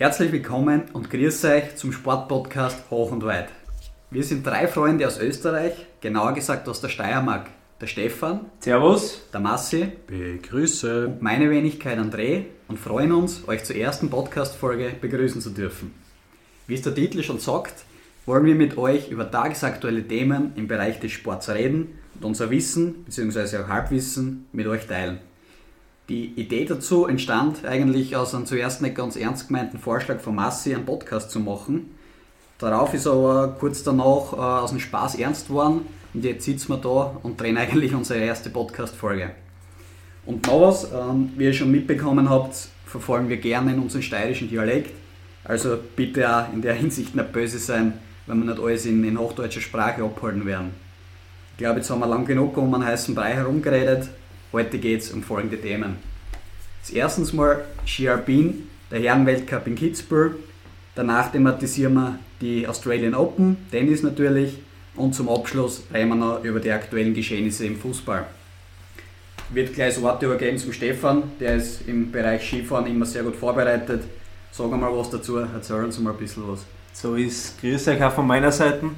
Herzlich willkommen und grüß euch zum Sportpodcast Hoch und Weit. Wir sind drei Freunde aus Österreich, genauer gesagt aus der Steiermark. Der Stefan, Servus, der Massi Begrüße. und meine Wenigkeit André und freuen uns, euch zur ersten Podcast-Folge begrüßen zu dürfen. Wie es der Titel schon sagt, wollen wir mit euch über tagesaktuelle Themen im Bereich des Sports reden und unser Wissen bzw. auch Halbwissen mit euch teilen. Die Idee dazu entstand eigentlich aus einem zuerst nicht ganz ernst gemeinten Vorschlag von Massi, einen Podcast zu machen. Darauf ist aber kurz danach äh, aus dem Spaß ernst geworden und jetzt sitzen wir da und drehen eigentlich unsere erste Podcast-Folge. Und noch was, ähm, wie ihr schon mitbekommen habt, verfolgen wir gerne in unseren steirischen Dialekt. Also bitte auch in der Hinsicht nicht böse sein, wenn wir nicht alles in, in hochdeutscher Sprache abhalten werden. Ich glaube, jetzt haben wir lang genug um einen heißen Brei herumgeredet. Heute geht es um folgende Themen. Als erstens mal Ski Alpin, der Herrenweltcup in Kitzbühel. Danach thematisieren wir die Australian Open, Tennis natürlich. Und zum Abschluss reden wir noch über die aktuellen Geschehnisse im Fußball. Ich werde gleich das Wort übergeben zum Stefan, der ist im Bereich Skifahren immer sehr gut vorbereitet. Sag mal was dazu, erzähl uns mal ein bisschen was. so ist Grüß euch auch von meiner Seite.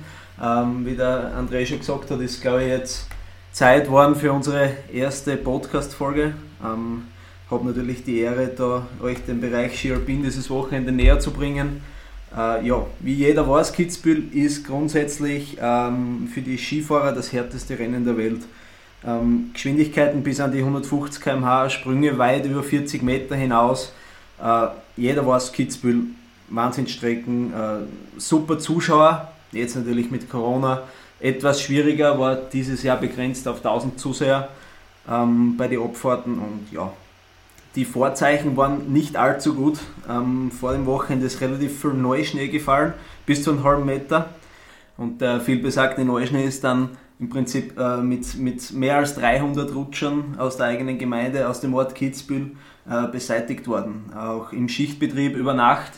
Ähm, wie der André schon gesagt hat, ist glaube ich jetzt Zeit worden für unsere erste Podcast-Folge. Ähm, habe natürlich die Ehre, da euch den Bereich Ski dieses Wochenende näher zu bringen. Äh, ja, wie jeder weiß, Kitzbühel ist grundsätzlich ähm, für die Skifahrer das härteste Rennen der Welt. Ähm, Geschwindigkeiten bis an die 150 km/h, Sprünge weit über 40 Meter hinaus. Äh, jeder weiß, Kitzbühel, Wahnsinnsstrecken, äh, super Zuschauer. Jetzt natürlich mit Corona etwas schwieriger, war dieses Jahr begrenzt auf 1000 Zuseher ähm, bei den Abfahrten und ja, die Vorzeichen waren nicht allzu gut. Ähm, vor dem Wochenende ist relativ viel Neuschnee gefallen, bis zu einem halben Meter. Und der vielbesagte Neuschnee ist dann im Prinzip äh, mit, mit mehr als 300 Rutschern aus der eigenen Gemeinde, aus dem Ort Kitzbühel, äh, beseitigt worden. Auch im Schichtbetrieb über Nacht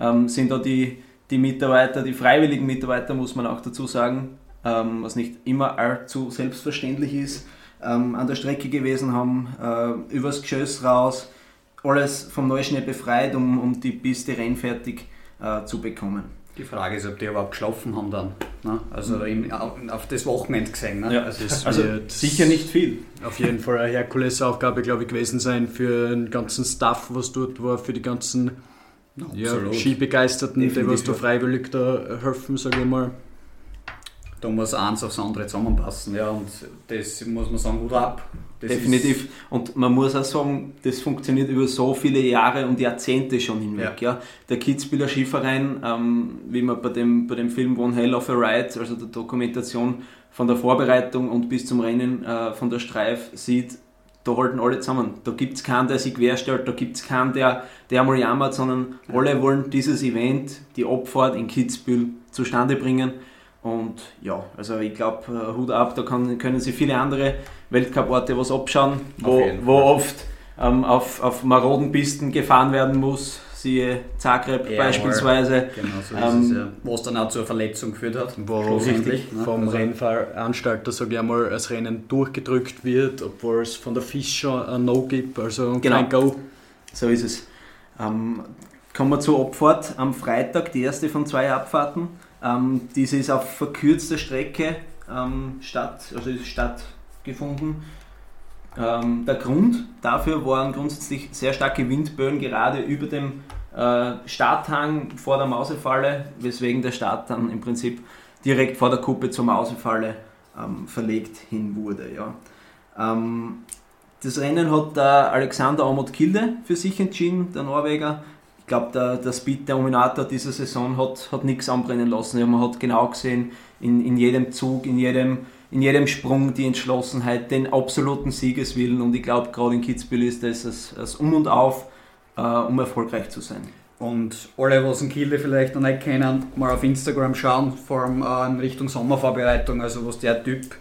ähm, sind da die, die Mitarbeiter, die freiwilligen Mitarbeiter, muss man auch dazu sagen, ähm, was nicht immer allzu selbstverständlich ist, ähm, an der Strecke gewesen, haben äh, übers Geschoss raus, alles vom Neuschnee befreit, um, um die Piste rennfertig äh, zu bekommen. Die Frage ist, ob die überhaupt geschlafen haben dann. Ne? Also im, auf, auf das Wochenende gesehen. Ne? Ja. Also, Das Also sicher nicht viel. auf jeden Fall eine Herkulesaufgabe, glaube ich, gewesen sein für den ganzen Staff, was dort war, für die ganzen ja. Skibegeisterten, die was da freiwillig da helfen, sage ich mal. Da muss eins aufs andere zusammenpassen. Ja, und das muss man sagen, Hut ab. Das Definitiv. Und man muss auch sagen, das funktioniert über so viele Jahre und Jahrzehnte schon hinweg. Ja. Der Kitzbüheler Skiverein, ähm, wie man bei dem, bei dem Film One Hell of a Ride, also der Dokumentation von der Vorbereitung und bis zum Rennen äh, von der Streif sieht, da halten alle zusammen. Da gibt es keinen, der sich querstellt, da gibt es keinen, der, der mal jammert, sondern alle wollen dieses Event, die Abfahrt in Kitzbühel zustande bringen. Und ja, also ich glaube, äh, Hut ab, da kann, können sich viele andere Weltcup-Orte was abschauen, wo, wo oft ähm, auf, auf maroden Pisten gefahren werden muss, siehe Zagreb Jawohl. beispielsweise. Genau so Ähm, ist es ja. Was dann auch zur Verletzung geführt hat. Wo Schlussendlich, ne? vom Also- Rennveranstalter, sage ich einmal, das Rennen durchgedrückt wird, obwohl es von der FIS schon ein No gibt, also Genau. kein Go. So ist es. Ähm, kommen wir zur Abfahrt am Freitag, die erste von zwei Abfahrten. Ähm, diese ist auf verkürzter Strecke ähm, statt, also stattgefunden. Ähm, der Grund dafür waren grundsätzlich sehr starke Windböen, gerade über dem äh, Starthang vor der Mausefalle, weswegen der Start dann im Prinzip direkt vor der Kuppe zur Mausefalle ähm, verlegt hin wurde. Ja. Ähm, das Rennen hat der Alexander Amot Kilde für sich entschieden, der Norweger. Ich glaube, der, der Speed Dominator dieser Saison hat, hat nichts anbrennen lassen. Ja, man hat genau gesehen, in, in jedem Zug, in jedem, in jedem Sprung die Entschlossenheit, den absoluten Siegeswillen. Und ich glaube, gerade in Kitzbühel ist das das, das Um und Auf, äh, um erfolgreich zu sein. Und alle, was in Kilde vielleicht noch nicht kennen, mal auf Instagram schauen, vor allem äh, in Richtung Sommervorbereitung. Also was der Typ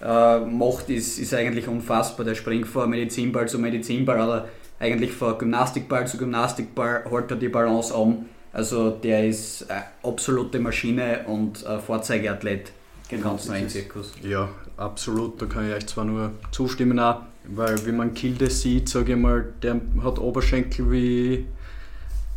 äh, macht, ist, ist eigentlich unfassbar. Der springt von Medizinball zu Medizinball oder eigentlich von Gymnastikball zu Gymnastikball, holt er die Balance an. Also der ist eine absolute Maschine und ein Vorzeigeathlet im Genau, ganzen Rennzirkus. Ja, absolut, da kann ich euch zwar nur zustimmen auch, weil wie man Kilde sieht, sage ich mal, der hat Oberschenkel wie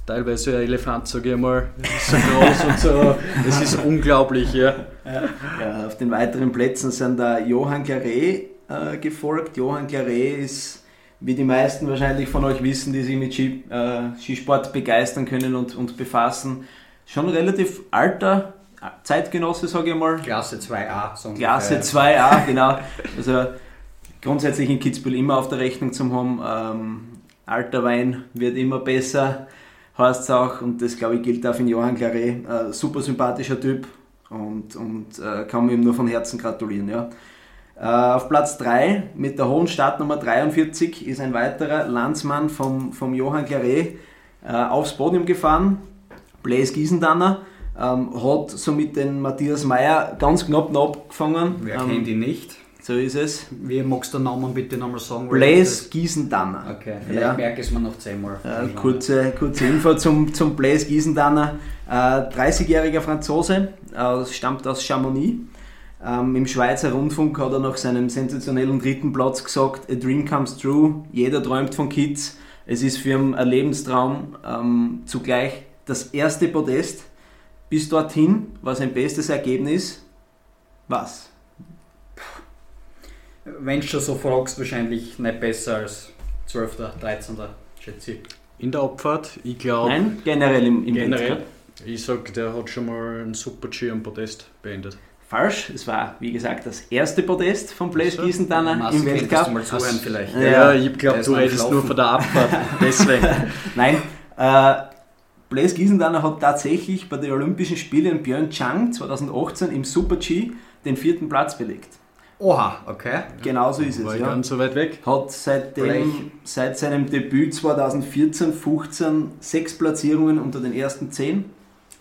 teilweise ein Elefant, sage ich mal, so groß und so. Es ist unglaublich, ja. ja. Auf den weiteren Plätzen sind da Johann Claret äh, gefolgt. Johann Claret ist, wie die meisten wahrscheinlich von euch wissen, die sich mit Ski, äh, Skisport begeistern können und, und befassen, schon relativ alter Zeitgenosse, sage ich mal. Klasse 2a. So Klasse 2a, genau. Also grundsätzlich in Kitzbühel immer auf der Rechnung zum haben. Ähm, alter Wein wird immer besser, heißt es auch. Und das, glaube ich, gilt auch für Johann Claret. Äh, super sympathischer Typ und, und äh, kann mir ihm nur von Herzen gratulieren. Ja. Äh, auf Platz 3 mit der hohen Startnummer 43 ist ein weiterer Landsmann vom, vom Johann Claret äh, aufs Podium gefahren, Blaise Giesendanner. Ähm, hat somit den Matthias Meyer ganz knapp noch abgefangen. Wer ähm, kennt ihn nicht? So ist es. Wie magst du den Namen bitte nochmal sagen? Blaise Giesendanner. Okay, vielleicht ja. merke ich es mir noch zehnmal. Äh, kurze, kurze Info zum, zum Blaise Giesendanner. Äh, 30-jähriger Franzose, äh, stammt aus Chamonix. Ähm, Im Schweizer Rundfunk hat er nach seinem sensationellen dritten Platz gesagt: A dream comes true. Jeder träumt von Kids. Es ist für ihn ein Lebenstraum. Ähm, zugleich das erste Podest bis dorthin war sein bestes Ergebnis. Was? Wenn du schon so fragst, wahrscheinlich nicht besser als 12., 13. schätze ich. In der Abfahrt, ich glaube. Nein, generell im, im Generell. Weltcup. Ich sag, der hat schon mal ein Super G am Podest beendet. Falsch, es war wie gesagt das erste Podest von Blaise so. Gießendanner im Weltcup. Mal zuhören vielleicht. Ja, ja ich glaube, du redest nur von der Abfahrt. Deswegen. Nein, äh, Blaise Giesendanner hat tatsächlich bei den Olympischen Spielen in Pyeongchang 2018 im Super G den vierten Platz belegt. Oha, okay. Genauso ist War es. Ja. ganz so weit weg. Hat seitdem, seit seinem Debüt 2014, 15 sechs Platzierungen unter den ersten zehn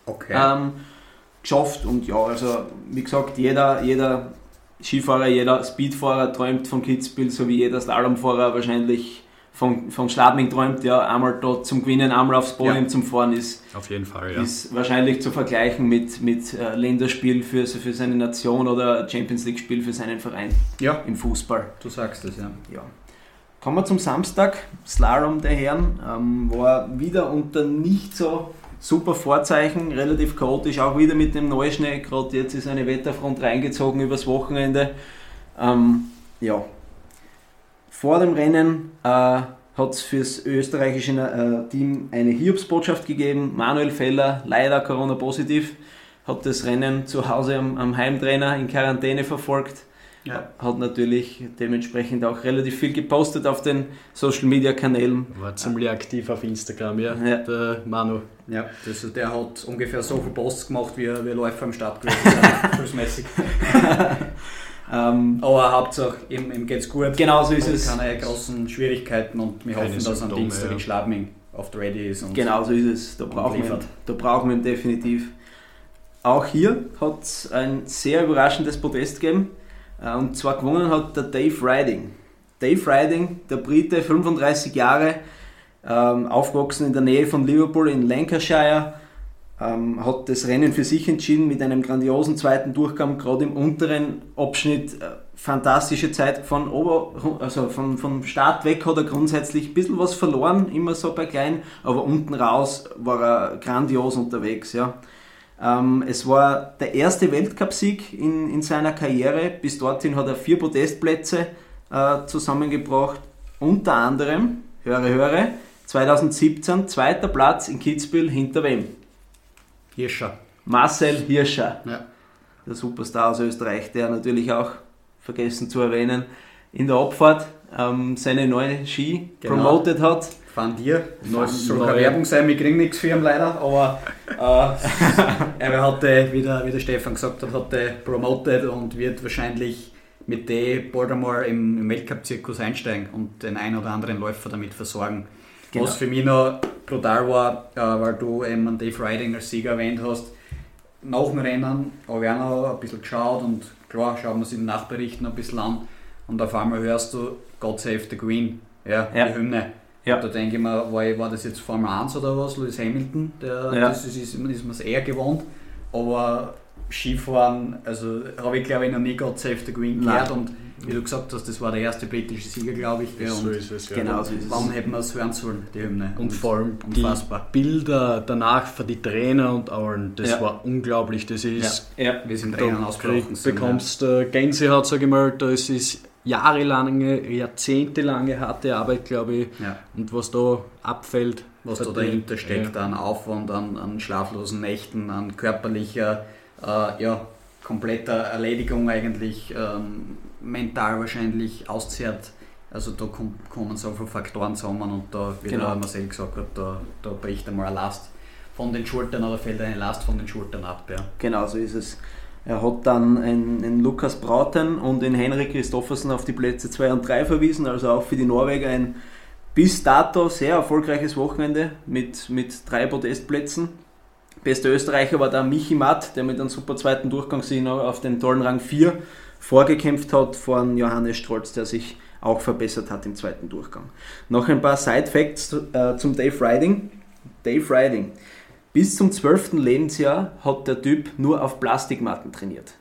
okay. ähm, geschafft. Und ja, also wie gesagt, jeder, jeder Skifahrer, jeder Speedfahrer träumt von Kitzbühel, so wie jeder Slalomfahrer wahrscheinlich von, von Schladming träumt, ja, einmal dort zum Gewinnen, einmal aufs Podium ja. zum Fahren ist. Auf jeden Fall, ja. Ist wahrscheinlich zu vergleichen mit, mit äh, Länderspiel für, für seine Nation oder Champions League Spiel für seinen Verein ja. im Fußball. Du sagst es, ja. ja. Kommen wir zum Samstag, Slalom der Herren, ähm, war wieder unter nicht so super Vorzeichen, relativ chaotisch, auch wieder mit dem Neuschnee. Gerade jetzt ist eine Wetterfront reingezogen übers Wochenende. Ähm, ja, vor dem Rennen äh, hat es für das österreichische äh, Team eine Hiobsbotschaft gegeben. Manuel Feller, leider Corona-positiv, hat das Rennen zu Hause am, am Heimtrainer in Quarantäne verfolgt. Ja. Hat natürlich dementsprechend auch relativ viel gepostet auf den Social Media Kanälen. War ziemlich aktiv auf Instagram, ja, ja. der Manu. Ja, das, der hat ungefähr so viele Posts gemacht, wie, wie Läufer am Start gewesen sind, Ähm, Aber Hauptsache, ihm, ihm geht es gut. Genau so ist es. Keine großen Schwierigkeiten und wir hoffen, dass Symptome, am Dienstag ja. in Schladming oft ready ist. genau so ist es. Da brauchen, wir, da brauchen wir ihn definitiv. Auch hier hat es ein sehr überraschendes Podest gegeben. Äh, und zwar gewonnen hat der Dave Riding. Dave Riding, der Brite, 35 Jahre, ähm, aufgewachsen in der Nähe von Liverpool in Lancashire ähm, hat das Rennen für sich entschieden mit einem grandiosen zweiten Durchgang, gerade im unteren Abschnitt. Äh, fantastische Zeit von, Ober, also von, vom Start weg hat er grundsätzlich ein bisschen was verloren, immer so bei klein, aber unten raus war er grandios unterwegs. Ja. Ähm, es war der erste Weltcupsieg in, in seiner Karriere. Bis dorthin hat er vier Podestplätze äh, zusammengebracht. Unter anderem, höre, höre, 2017 zweiter Platz in Kitzbühel hinter wem? Hirscher. Marcel Hirscher. Ja. Der Superstar aus Österreich, der natürlich auch, vergessen zu erwähnen, in der Abfahrt ähm, seine neuen Ski genau. promoted hat. Von dir. Es soll keine Werbung sein, wir kriegen nichts für ihn leider, aber äh, er hatte, wie der, wie der Stefan gesagt hat, hat er promoted und wird wahrscheinlich mit dem Baltimore im, im Weltcup-Zirkus einsteigen und den einen oder anderen Läufer damit versorgen. Genau. Was für mich noch brutal war, äh, weil du eben Dave Riding als Sieger erwähnt hast. Nach dem Rennen habe ich auch noch ein bisschen geschaut und klar, schauen wir uns in den Nachberichten ein bisschen an und auf einmal hörst du God Save the Queen, ja, ja. die Hymne. Ja. Da denke ich mir, war, war das jetzt Formel 1 oder was, Lewis Hamilton, der, ja. das ist, ist, ist man es eher gewohnt, aber Skifahren, also habe ich glaube ich noch nie God Save the Nein. gehört und wie du gesagt hast, das war der erste britische Sieger, glaube ich. Ja, so und ist es, ja. Genau so ist es. Warum hätten wir es hören sollen, die Hymne? Und vor allem die unfassbar. Bilder danach für die Trainer und allen, das Ja. war unglaublich. Das ist, Ja, Wir sind Tränen ausgebrochen. sind, bekommst äh, Gänsehaut, sage ich mal, das ist jahrelange, jahrzehntelange harte Arbeit, glaube ich. ja. Ja. Und was da abfällt, was da dahinter steckt, an Aufwand, an, an schlaflosen Nächten, an körperlicher, äh, ja, kompletter Erledigung eigentlich, ähm, mental wahrscheinlich auszehrt. Also da kom kommen so viele Faktoren zusammen und da, wie Genau. der Marcel gesagt hat, da, da bricht einmal eine Last von den Schultern oder fällt eine Last von den Schultern ab. Ja. Genau so ist es. Er hat dann einen, Lukas Brauten und den Henrik Christoffersen auf die Plätze 2 und 3 verwiesen, also auch für die Norweger ein bis dato sehr erfolgreiches Wochenende mit, mit drei Podestplätzen. Bester Österreicher war da Michi Matt, der mit einem super zweiten Durchgang sich noch auf den tollen Rang 4 vorgekämpft hat von Johannes Strolz, der sich auch verbessert hat im zweiten Durchgang. Noch ein paar Side Facts äh, zum Dave Riding. Dave Riding. Bis zum 12. Lebensjahr hat der Typ nur auf Plastikmatten trainiert.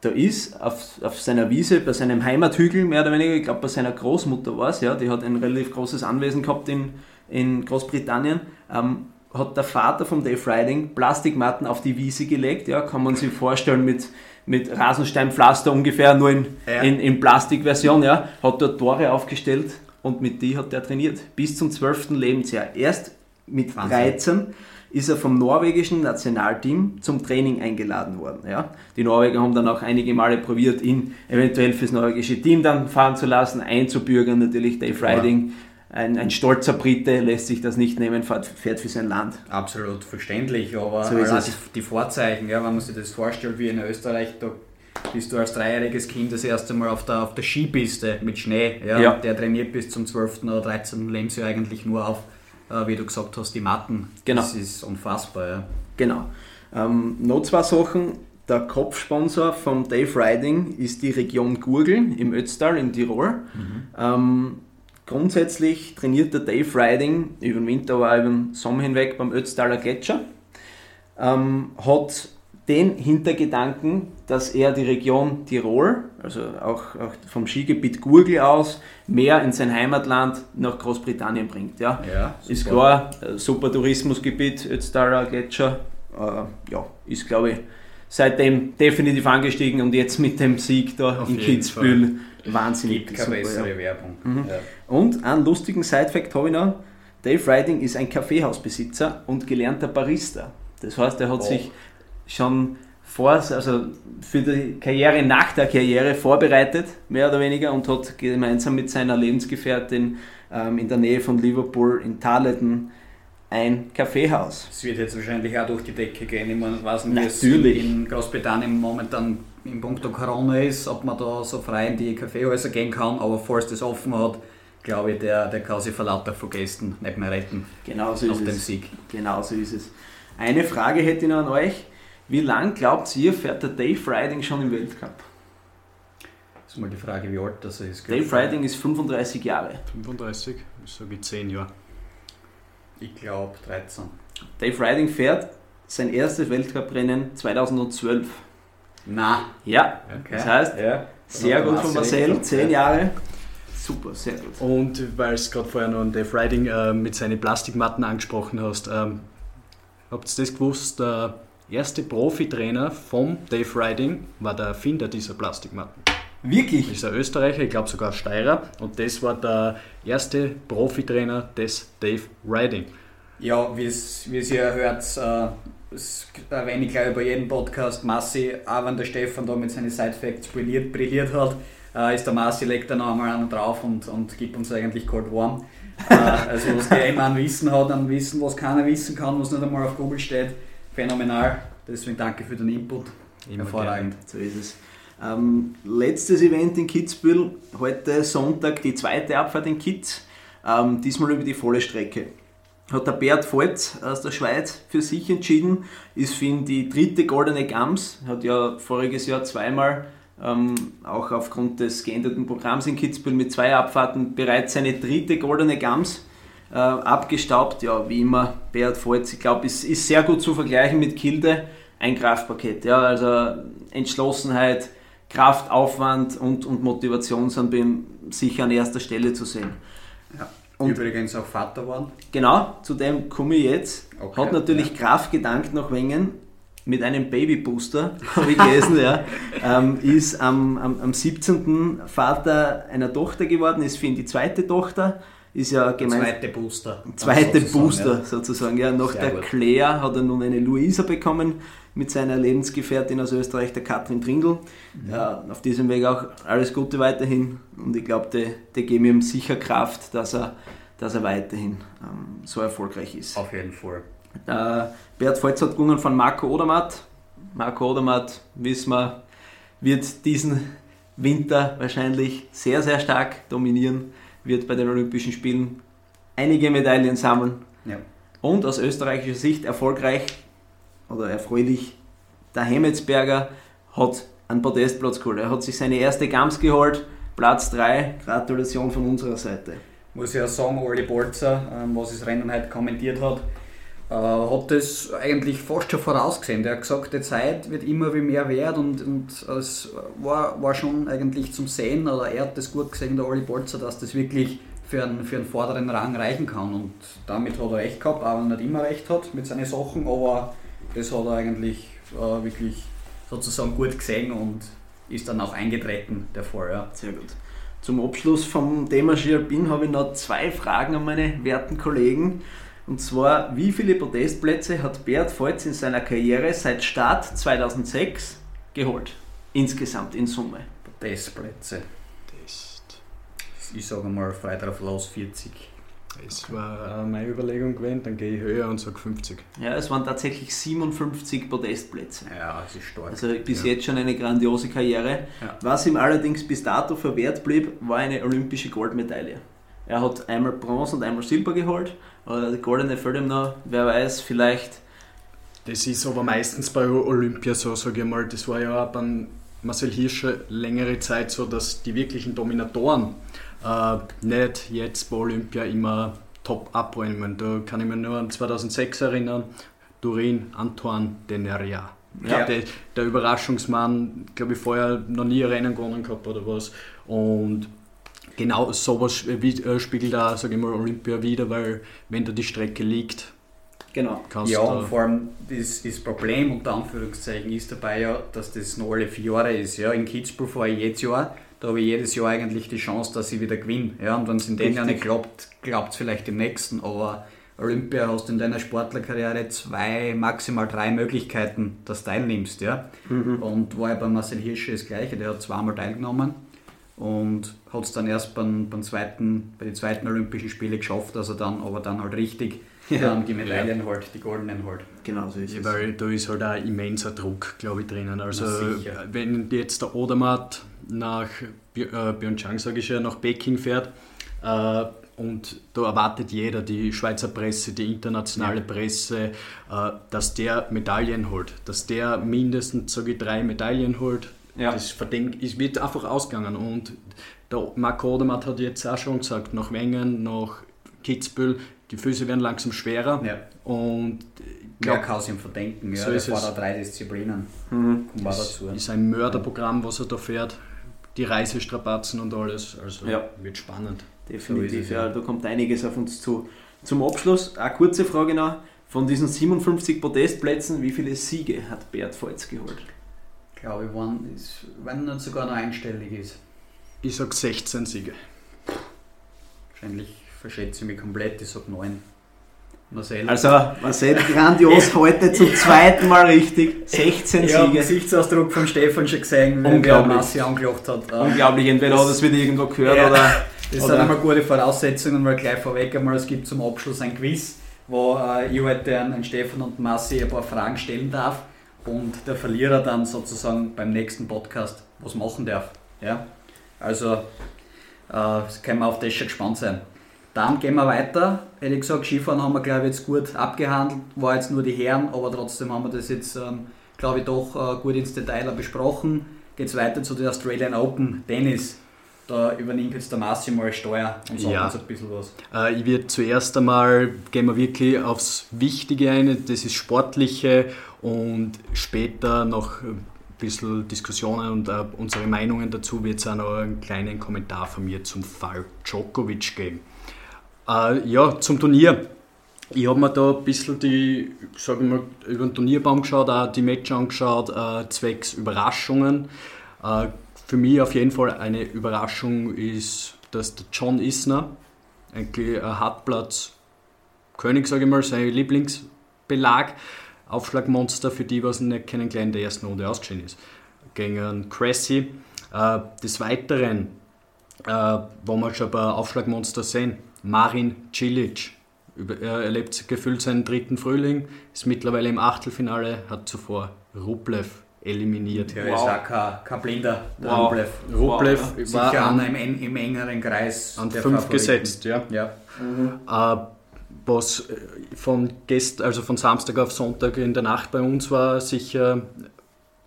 Da ist auf, auf seiner Wiese, bei seinem Heimathügel mehr oder weniger, ich glaube bei seiner Großmutter war es, ja, die hat ein relativ großes Anwesen gehabt in, in Großbritannien, ähm, hat der Vater von Dave Riding Plastikmatten auf die Wiese gelegt, ja, kann man sich vorstellen mit, mit Rasensteinpflaster ungefähr, nur in, Ja. in, in Plastikversion, ja, hat dort Tore aufgestellt und mit die hat er trainiert, bis zum 12. Lebensjahr. Erst mit Wahnsinn. 13 ist er vom norwegischen Nationalteam zum Training eingeladen worden. Ja. Die Norweger haben dann auch einige Male probiert, ihn eventuell fürs norwegische Team dann fahren zu lassen, einzubürgern. Natürlich Dave. Riding, ein, ein stolzer Brite, lässt sich das nicht nehmen, fährt, fährt für sein Land. Absolut verständlich, aber So ist allein es. die, die Vorzeichen, ja, wenn man sich das vorstellt, wie in Österreich, da bist du als dreijähriges Kind das erste Mal auf der, auf der Skipiste mit Schnee. Ja, Ja. Der trainiert bis zum 12. oder 13. Lebensjahr eigentlich nur auf, äh, wie du gesagt hast, die Matten. Genau. Das ist unfassbar. Ja. Genau. Ähm, noch zwei Sachen. Der Kopfsponsor von Dave Riding ist die Region Gurgel im Ötztal in Tirol. Ähm, grundsätzlich trainiert der Dave Riding über den Winter, aber auch über den Sommer hinweg beim Ötztaler Gletscher. Ähm, hat den Hintergedanken, dass er die Region Tirol, also auch, auch vom Skigebiet Gurgel aus, mehr in sein Heimatland nach Großbritannien bringt. Ja? Ja, Ist klar, äh, super Tourismusgebiet, Ötztaler Gletscher. Äh, ja, ist glaube ich seitdem definitiv angestiegen und jetzt mit dem Sieg da Auf in Kitzbühel wahnsinnig Gibt keine super, ja. bessere Werbung. Mhm. Ja. Und einen lustigen Side-Fact habe ich noch. Dave Riding ist ein Kaffeehausbesitzer und gelernter Barista. Das heißt, er hat Oh. sich schon vor, also für die Karriere nach der Karriere vorbereitet, mehr oder weniger, und hat gemeinsam mit seiner Lebensgefährtin ähm, in der Nähe von Liverpool in Tarleton ein Kaffeehaus. Es wird jetzt wahrscheinlich auch durch die Decke gehen. Ich meine, weiß nicht, wie es Natürlich. in Großbritannien momentan in puncto Corona ist, ob man da so frei in die Kaffeehäuser gehen kann, aber falls das offen hat, glaube ich, der, der kann sich vor lauter von Gästen nicht mehr retten Genau so nach ist dem es. Sieg. Genau so ist es. Eine Frage hätte ich noch an euch. Wie lang glaubt ihr, fährt der Dave Riding schon im Weltcup? Das ist mal die Frage, wie alt das ist. Dave Riding ist 35 Jahre. 35, ich sage 10 Jahre. Ich glaube 13. Dave Riding fährt sein erstes Weltcuprennen 2012. Na, Ja, okay. das heißt, ja. sehr gut von Marcel, Marcel, 10 Jahre. Super, sehr gut. Und weil es gerade vorher noch an Dave Riding äh, mit seinen Plastikmatten angesprochen hast, ähm, habt ihr das gewusst? Der erste Profitrainer vom Dave Riding war der Erfinder dieser Plastikmatten. Wirklich? ist ein Österreicher, ich glaube sogar Steirer, und das war der erste Profitrainer des Dave Riding. Ja, wie es ihr hört, äh, das erwähne ich gleich über jeden Podcast. Massi, auch wenn der Stefan da mit seinen Side-Facts brilliert, brilliert hat, äh, ist der Massi, legt da noch einmal einen drauf und, und gibt uns eigentlich Cold Warm. äh, also, was der immer an Wissen hat, an Wissen, was keiner wissen kann, was nicht einmal auf Google steht, phänomenal. Deswegen danke für den Input. Immer Hervorragend. So ist es. Ähm, letztes Event in Kitzbühel, heute Sonntag die zweite Abfahrt in Kitz, ähm, diesmal über die volle Strecke. Hat der Bert Volz aus der Schweiz für sich entschieden, ist für ihn die dritte goldene Gams, hat ja voriges Jahr zweimal, ähm, auch aufgrund des geänderten Programms in Kitzbühel mit zwei Abfahrten, bereits seine dritte goldene Gams äh, abgestaubt. Ja, wie immer, Bert Volz, ich glaube, ist, ist sehr gut zu vergleichen mit Kilde. ein Kraftpaket. Ja, also Entschlossenheit, Kraft, Aufwand und, und Motivation sind bei ihm sicher an erster Stelle zu sehen. Ja. Und Übrigens auch Vater geworden. Genau, zu dem komme ich jetzt. Okay, Hat natürlich ja. Kraft gedankt nach Wengen mit einem Babybooster, habe ich gelesen, ja. Ähm, ist am, am, am 17. Vater einer Tochter geworden, ist für ihn die zweite Tochter. Ist ja gemeint. Zweite Booster. Zweite sozusagen, Booster ja. sozusagen, ja. Nach Sehr der gut. Claire hat er nun eine Luisa bekommen mit seiner Lebensgefährtin aus Österreich, der Katrin Trindl. Mhm. Ja, auf diesem Weg auch alles Gute weiterhin und ich glaube, die, die geben ihm sicher Kraft, dass er, dass er weiterhin ähm, so erfolgreich ist. Auf jeden Fall. Der Bert Volz hat gewonnen von Marco Odermatt. Marco Odermatt, wissen wir, wird diesen Winter wahrscheinlich sehr, sehr stark dominieren, wird bei den Olympischen Spielen einige Medaillen sammeln. Ja. Und aus österreichischer Sicht erfolgreich oder erfreulich, der Hemmetsberger hat einen Podestplatz geholt. Er hat sich seine erste Gams geholt, Platz 3. Gratulation von unserer Seite. Muss ich auch sagen, Oli Bolzer, ähm, was das Rennen heute kommentiert hat, äh, hat das eigentlich fast schon vorausgesehen. Der hat gesagt, die Zeit wird immer wie mehr wert und, und es war, war schon eigentlich zum Sehen, oder er hat das gut gesehen, der Oli Bolzer, dass das wirklich für einen, für einen vorderen Rang reichen kann. Und damit hat er recht gehabt, auch wenn er nicht immer recht hat mit seinen Sachen, aber das hat er eigentlich äh, wirklich sozusagen gut gesehen und ist dann auch eingetreten, der Fall. Ja. Sehr gut. Zum Abschluss vom Thema Ski habe ich noch zwei Fragen an meine werten Kollegen. Und zwar, wie viele Podestplätze hat Bert Volz in seiner Karriere seit Start 2006 geholt? Insgesamt, in Summe. Podestplätze. Ich sage mal frei drauf los 40. Es war meine Überlegung gewesen, dann gehe ich höher und sage 50. Ja, es waren tatsächlich 57 Podestplätze. Ja, das ist stark. Also bis ja. jetzt schon eine grandiose Karriere. Ja. Was ihm allerdings bis dato verwehrt blieb, war eine olympische Goldmedaille. Er hat einmal Bronze und einmal Silber geholt, aber die goldene ihm noch, wer weiß, vielleicht. Das ist aber meistens bei Olympia so, sage ich mal. Das war ja beim Marcel Hirscher längere Zeit so, dass die wirklichen Dominatoren äh, nicht jetzt bei Olympia immer top abräumen. Da kann ich mich nur an 2006 erinnern, Turin, Antoine Deneria. Ja. Der, der, Überraschungsmann, glaube ich, vorher noch nie ein Rennen gewonnen gehabt oder was. Und genau sowas äh, spiegelt da, sage ich mal, Olympia wieder, weil wenn da die Strecke liegt, Genau. ja, und vor allem das, das Problem unter Anführungszeichen ist dabei ja, dass das noch alle vier Jahre ist. Ja, in Kitzbühel fahre ich jedes Jahr da habe ich jedes Jahr eigentlich die Chance, dass ich wieder gewinne. Ja, und wenn es in dem Jahr nicht klappt, klappt es vielleicht im nächsten. Aber Olympia hast du in deiner Sportlerkarriere zwei, maximal drei Möglichkeiten, dass du teilnimmst. Ja? Mhm. Und war ja bei Marcel Hirsche das Gleiche, der hat zweimal teilgenommen und hat es dann erst beim, beim zweiten, bei den zweiten Olympischen Spielen geschafft, dass er dann aber dann halt richtig ja. dann die Medaillen ja. halt, die goldenen halt. Genau so ist ja, es. Weil da ist halt auch immenser Druck, glaube ich, drinnen. Also wenn jetzt der Odermatt nach äh, Pyeongchang, sage ich ja, nach Peking fährt. Äh, und da erwartet jeder, die Schweizer Presse, die internationale Presse, äh, dass der Medaillen holt. Dass der mindestens, sage ich, drei Medaillen holt. Ja. Das verdenkt, es wird einfach ausgegangen. Und der Marc Odermatt hat jetzt auch schon gesagt, nach Wengen, nach Kitzbühel, die Füße werden langsam schwerer. Ja. Und Glaub, es ihm verdenken, ja. So ist es. drei Disziplinen. Mhm. Kommt dazu. ist ein Mörderprogramm, was er da fährt die Reisestrapazen und alles. Also ja. wird spannend. Definitiv, so ja, da kommt einiges auf uns zu. Zum Abschluss eine kurze Frage noch. Von diesen 57 Podestplätzen, wie viele Siege hat Bert Volz geholt? Ich glaube, wenn, wenn nicht sogar noch einstellig ist. Ich sage 16 Siege. Wahrscheinlich verschätze ich mich komplett, ich sage 9. Marcel. Also Marcel grandios heute zum zweiten Mal richtig. 16 ich Siege. Ich Gesichtsausdruck von Stefan schon gesehen, wenn er Massi angelacht hat. Unglaublich, entweder das, hat er es wieder irgendwo gehört ja, oder. Das oder sind einmal gute Voraussetzungen, weil gleich vorweg einmal, es gibt zum Abschluss ein Quiz, wo äh, ich heute an, an Stefan und Massi ein paar Fragen stellen darf und der Verlierer dann sozusagen beim nächsten Podcast was machen darf. Ja? Also äh, können wir auf das schon gespannt sein. Dann gehen wir weiter. Hätte ich gesagt, Skifahren haben wir, glaube ich, jetzt gut abgehandelt. War jetzt nur die Herren, aber trotzdem haben wir das jetzt, ähm, glaube ich, doch äh, gut ins Detail besprochen. Geht es weiter zu den Australian Open Tennis. Da übernimmt jetzt der Massimo als Steuer und sagt Ja. uns ein bisschen was. Äh, ich werde zuerst einmal, gehen wir wirklich aufs Wichtige ein, das ist Sportliche und später noch ein bisschen Diskussionen und äh, unsere Meinungen dazu wird es auch noch einen kleinen Kommentar von mir zum Fall Djokovic geben. Äh, ja, zum Turnier. Ich habe mir da ein bisschen die, wir mal, über den Turnierbaum geschaut, auch die Matches angeschaut, äh, zwecks Überraschungen. Für mich auf jeden Fall eine Überraschung ist, dass der John Isner, eigentlich ein Hartplatz König, sage ich mal, sein Lieblingsbelag, Aufschlagmonster für die, was ihn nicht kennengelernt, in der ersten Runde ausgeschieden ist, gegen Cressy. Äh, des Weiteren, äh, wo wir schon ein paar Aufschlagmonster sehen, Marin Cilic, über- er erlebt gefühlt seinen dritten Frühling, ist mittlerweile im Achtelfinale, hat zuvor Rublev eliminiert. Der Wow. ist auch kein, kein Blinder, der Wow. Rublev. Rublev Wow, war Sicher an, im, im engeren Kreis. an der fünf Favoriten. gesetzt. Ja. Ja. Äh, was äh, von, gest, also von Samstag auf Sonntag in der Nacht bei uns war, sicher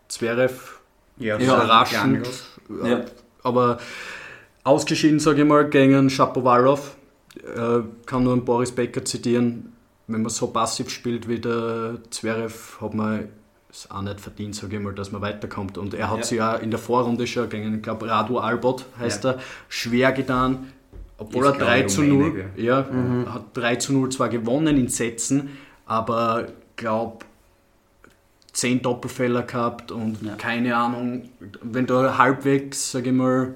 Zverev Ja, Ja, überraschend. Ja. Äh, Aber ausgeschieden, sage ich mal, gegen Shapovalov. Äh, kann nur einen Boris Becker zitieren. Wenn man so passiv spielt wie der Zverev, hat man es auch nicht verdient, sage ich mal, dass man weiterkommt. Und er hat Ja. sich ja in der Vorrunde schon gegen, ich glaube, Radu Albot heißt er, schwer getan. Obwohl er glaub 3 ich, zu 0, Rumäne, ja, hat 3 zu 0 zwar gewonnen in Sätzen, aber glaube 10 Doppelfehler gehabt und Ja. keine Ahnung, wenn da halbwegs, sage ich mal,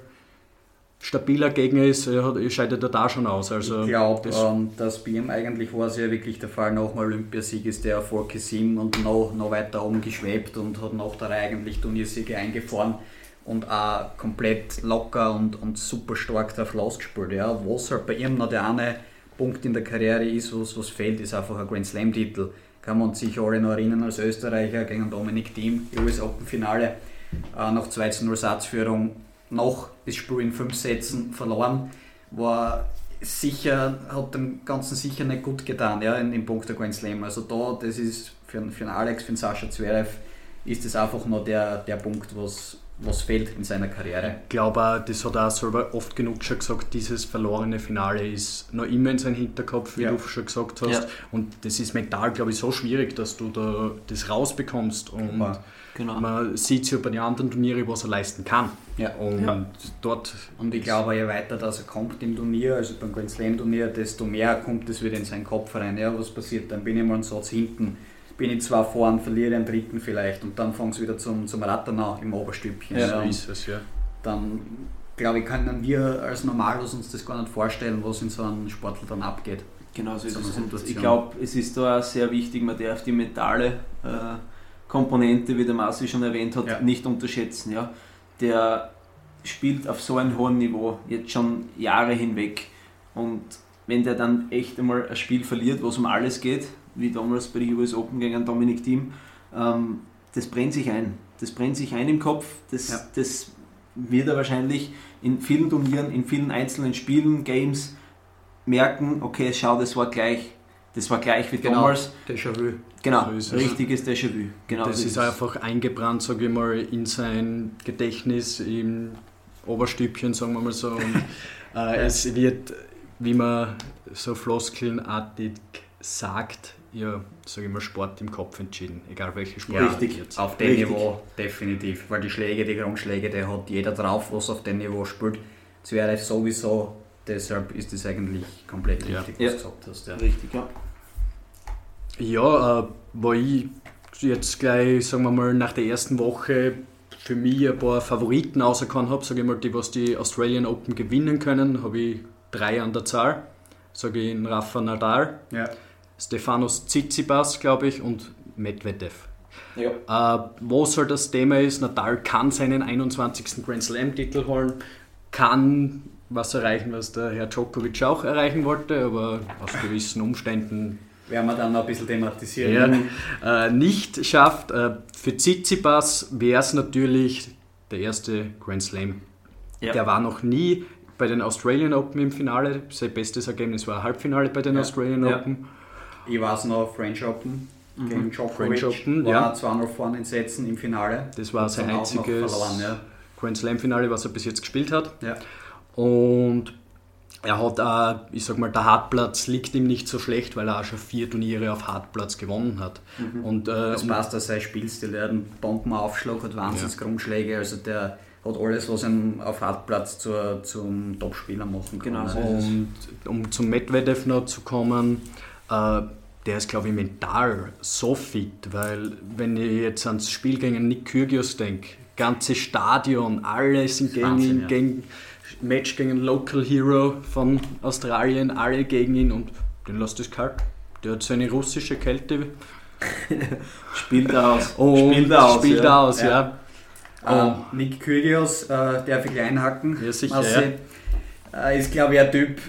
stabiler Gegner ist, er hat- scheidet er da schon aus. Also Ich glaube, das- ähm, dass bei ihm eigentlich war es ja wirklich der Fall, nach dem Olympiasieg ist der Erfolg gesiegen und noch, noch weiter oben geschwebt und hat nach der Reihe eigentlich Turniersiege eingefahren und auch komplett locker und, und super stark drauf losgespielt. Ja. Was halt bei ihm noch der eine Punkt in der Karriere ist, was, was fehlt, ist einfach ein Grand Slam-Titel. Kann man sich alle noch erinnern als Österreicher gegen Dominik Thiem, US Open Finale, äh, nach 2 zu 0 Satzführung, noch das Spiel in fünf Sätzen verloren, war sicher, hat dem Ganzen sicher nicht gut getan, ja, in, in Punkt der Grand Slam. Also da, das ist für, für einen Alex, für einen Sascha Zverev, ist das einfach noch der, der Punkt, was, was fehlt in seiner Karriere. Ich glaube auch, das hat er auch selber oft genug schon gesagt, dieses verlorene Finale ist noch immer in seinem Hinterkopf, wie Ja. du schon gesagt hast. Ja. Und das ist mental, glaube ich, so schwierig, dass du da das rausbekommst. Und Ja. Genau. man sieht ja bei den anderen Turnieren, was er leisten kann. Ja. Und dort Und ich glaube, je weiter das er kommt im Turnier, also beim Grand Slam Turnier, desto mehr kommt es wieder in seinen Kopf rein. Ja, was passiert? Dann bin ich mal einen Satz hinten, bin ich zwar vorn, verliere einen dritten vielleicht und dann fängt es wieder zum, zum Rattern an im Oberstübchen. so ja, und ist es, ja. dann glaube ich, können wir als Normalos uns das gar nicht vorstellen, was in so einem Sportler dann abgeht. Genau so ist So es. Und Situation. ich glaube, es ist da auch sehr wichtig, man darf die mentale äh, Komponente, wie der Marci schon erwähnt hat, Ja. nicht unterschätzen. Ja? Der spielt auf so einem hohen Niveau, jetzt schon Jahre hinweg. Und wenn der dann echt einmal ein Spiel verliert, wo es um alles geht, wie damals bei den US Open gegen Dominic Thiem, ähm, das brennt sich ein. Das brennt sich ein im Kopf. Das, Ja. das wird er wahrscheinlich in vielen Turnieren, in vielen einzelnen Spielen, Games merken, okay, schau, das war gleich. Das war gleich wie Genau. damals. Déjà-vu. Genau, So richtiges Déjà-vu. Genau das so ist einfach eingebrannt, sage ich mal, in sein Gedächtnis, im Oberstübchen, sagen wir mal so. Und, äh, es wird, wie man so floskelnartig sagt, ja, sage ich mal, Sport im Kopf entschieden, egal welche Sport Ja, Richtig. jetzt. Auf dem Richtig. Niveau definitiv, weil die Schläge, die Grundschläge, die hat jeder drauf, was auf dem Niveau spielt. Zverev sowieso, deshalb ist das eigentlich komplett Ja. richtig, was Ja. du gesagt hast. Ja. Richtig, ja. Ja, äh, wo ich jetzt gleich, sagen wir mal, nach der ersten Woche für mich ein paar Favoriten auserkannt habe, sage ich mal, die, was die Australian Open gewinnen können, habe ich drei an der Zahl. Sage ich in Rafa Nadal, Ja. Stefanos Tsitsipas, glaube ich, und Medvedev. ja. Äh, was halt das Thema ist, Nadal kann seinen 21. Grand Slam-Titel holen, kann was erreichen, was der Herr Djokovic auch erreichen wollte, aber aus gewissen Umständen Werden wir dann noch ein bisschen thematisieren. ja, äh, nicht schafft. Äh, für Tsitsipas wäre es natürlich der erste Grand Slam. Ja. Der war noch nie bei den Australian Open im Finale. Sein bestes Ergebnis war ein Halbfinale bei den Ja. Australian. Open. Ich weiß noch, French Open gegen Djokovic, French Open, war ja. 2-0 vorne in Sätzen im Finale. Das war sein einziges verloren, ja. Grand Slam Finale, was er bis jetzt gespielt hat. Ja. Und er hat auch, ich sag mal, der Hartplatz liegt ihm nicht so schlecht, weil er auch schon vier Turniere auf Hartplatz gewonnen hat. Mhm. Und, äh, das passt auch sein Spielstil. Er hat einen Bombenaufschlag, hat wahnsinnig ja. Grundschläge, also der hat alles, was ihn auf Hartplatz zur, zum Topspieler machen kann. Genau. Und um zum Medvedev noch zu kommen, äh, der ist, glaube ich, mental so fit, weil wenn ich jetzt ans Spiel gegen Nick Kyrgios denke, ganze Stadion, alle sind gegen Wahnsinn, ihn, ja. gegen Match gegen Local Hero von Australien, alle gegen ihn und den lässt es kalt. Der hat seine russische Kälte. spielt aus. Und spielt aus, spielt ja. aus, ja. ja. Uh, Nick Kyrgios, äh, darf ich einhacken? Ja, sicher. Ja. Äh, ist, glaube ich, ein Typ,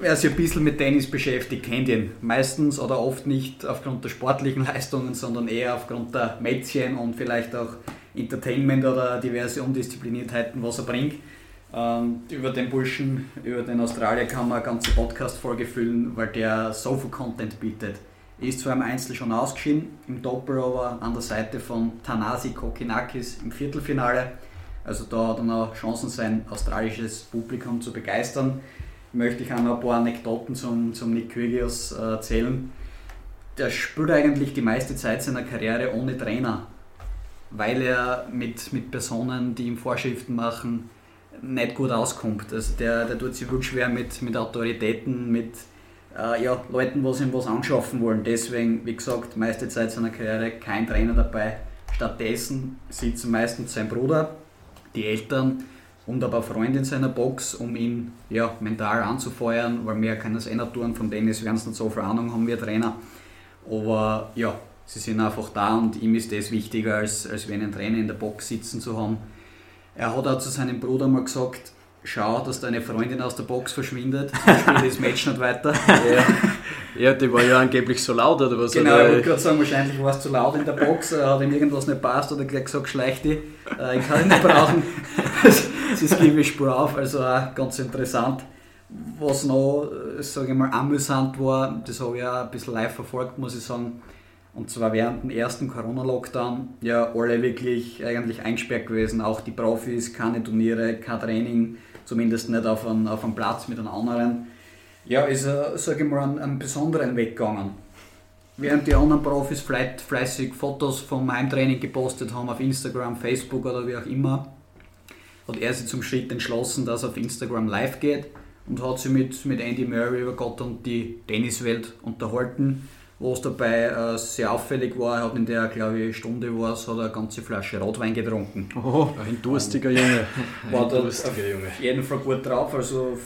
wer sich ein bisschen mit Tennis beschäftigt, kennt ihn. Meistens oder oft nicht aufgrund der sportlichen Leistungen, sondern eher aufgrund der Mädchen und vielleicht auch Entertainment oder diverse Undiszipliniertheiten, was er bringt. Ähm, über den Burschen, über den Australier kann man eine ganze Podcast-Folge füllen, weil der so viel Content bietet. Er ist zwar im Einzel schon ausgeschieden, im Doppel aber an der Seite von Tanasi Kokinakis im Viertelfinale. Also da hat er noch Chancen, sein australisches Publikum zu begeistern. Möchte ich auch noch ein paar Anekdoten zum, zum Nick Kyrgios äh, erzählen. Der spielt eigentlich die meiste Zeit seiner Karriere ohne Trainer, weil er mit, mit Personen, die ihm Vorschriften machen, nicht gut auskommt. Also der, der tut sich wirklich schwer mit, mit Autoritäten, mit äh, ja, Leuten, was ihm was anschaffen wollen. Deswegen, wie gesagt, meiste Zeit seiner Karriere kein Trainer dabei. Stattdessen sitzen meistens sein Bruder, die Eltern und aber Freunde in seiner Box, um ihn ja, mental anzufeuern, weil mehr kann es eh nicht tun. Von denen werden es nicht so viel Ahnung haben wie Trainer. Aber ja, sie sind einfach da und ihm ist das wichtiger, als, als wie einen Trainer in der Box sitzen zu haben er hat auch zu seinem Bruder mal gesagt, schau, dass deine Freundin aus der Box verschwindet, dann spielt das Match nicht weiter. Ja. ja, die war ja angeblich so laut oder was? Genau, ich wollte gerade sagen, wahrscheinlich war es zu laut in der Box, hat ihm irgendwas nicht passt oder gleich gesagt, schleich die, äh, ich kann ihn nicht brauchen. das ist gebe ich Spur auf, also auch ganz interessant. Was noch, äh, sage ich mal, amüsant war, das habe ich auch ein bisschen live verfolgt, muss ich sagen, und zwar während dem ersten Corona-Lockdown, ja, alle wirklich eigentlich eingesperrt gewesen, auch die Profis, keine Turniere, kein Training, zumindest nicht auf einem, auf einem Platz mit einem anderen. Ja, ist, er, sage ich mal, einen, einen besonderen Weg gegangen. Während die anderen Profis fleißig Fotos vom Heimtraining gepostet haben auf Instagram, Facebook oder wie auch immer, hat er sich zum Schritt entschlossen, dass er auf Instagram live geht und hat sich mit, mit Andy Murray über Gott und die Tenniswelt unterhalten wo es dabei äh, sehr auffällig war, er hat in der, glaube ich, Stunde war es, hat er eine ganze Flasche Rotwein getrunken. Oh, ein durstiger Junge. War da auf jeden Fall gut drauf, also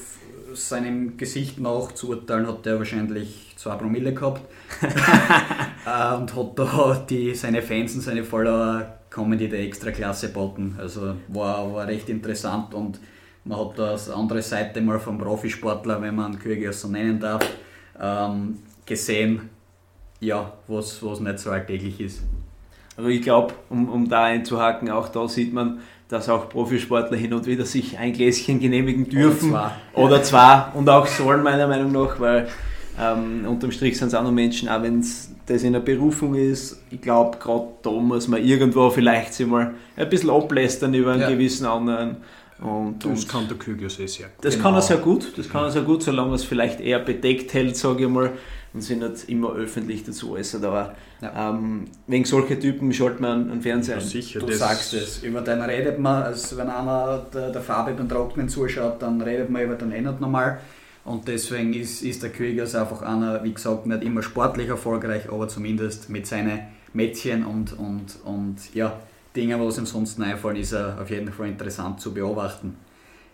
seinem Gesicht nach zu urteilen hat er wahrscheinlich zwei Promille gehabt äh, und hat da die, seine Fans und seine Follower Comedy der Extraklasse boten. Also war, war recht interessant und man hat da das andere Seite mal vom Profisportler, wenn man Kyrgios so nennen darf, ähm, gesehen, ja, was, was nicht so alltäglich ist. Also ich glaube, um, um da einzuhaken, auch da sieht man, dass auch Profisportler hin und wieder sich ein Gläschen genehmigen dürfen. Oder zwei. Oder zwei und auch sollen meiner Meinung nach, weil ähm, unterm Strich sind es auch noch Menschen, auch wenn es das in der Berufung ist, ich glaube, gerade da muss man irgendwo vielleicht sich mal ein bisschen ablästern über einen ja. gewissen anderen. Und, das und kann der eh sehr gut. Das genau. kann er sehr gut, das kann er sehr gut, solange er es vielleicht eher bedeckt hält, sage ich mal und sind nicht immer öffentlich dazu äußert. Aber ja. ähm, wegen solche Typen schaltet man einen Fernseher ein. Sicher, du sagst es. Über den redet man, also wenn einer der, der Farbe beim Trocknen zuschaut, dann redet man über den eh nicht normal. Und deswegen ist, ist der Kriegers einfach einer, wie gesagt, nicht immer sportlich erfolgreich, aber zumindest mit seinen Mädchen und, und, und ja, Dingen, was ihm sonst einfallen, ist er auf jeden Fall interessant zu beobachten.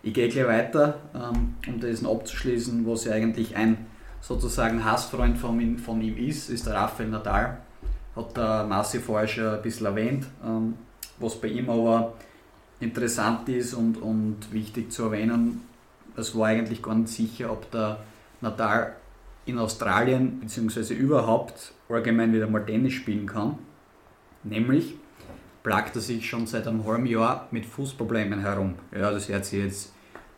Ich gehe gleich weiter, ähm, um das noch abzuschließen, was ja eigentlich ein sozusagen Hassfreund von ihm, von ihm ist, ist der Rafael Nadal. Hat der Massi vorher schon ein bisschen erwähnt. Ähm, was bei ihm aber interessant ist und, und wichtig zu erwähnen, es war eigentlich gar nicht sicher, ob der Nadal in Australien bzw. überhaupt allgemein wieder mal Tennis spielen kann. Nämlich plagt er sich schon seit einem halben Jahr mit Fußproblemen herum. Ja, das hört sich jetzt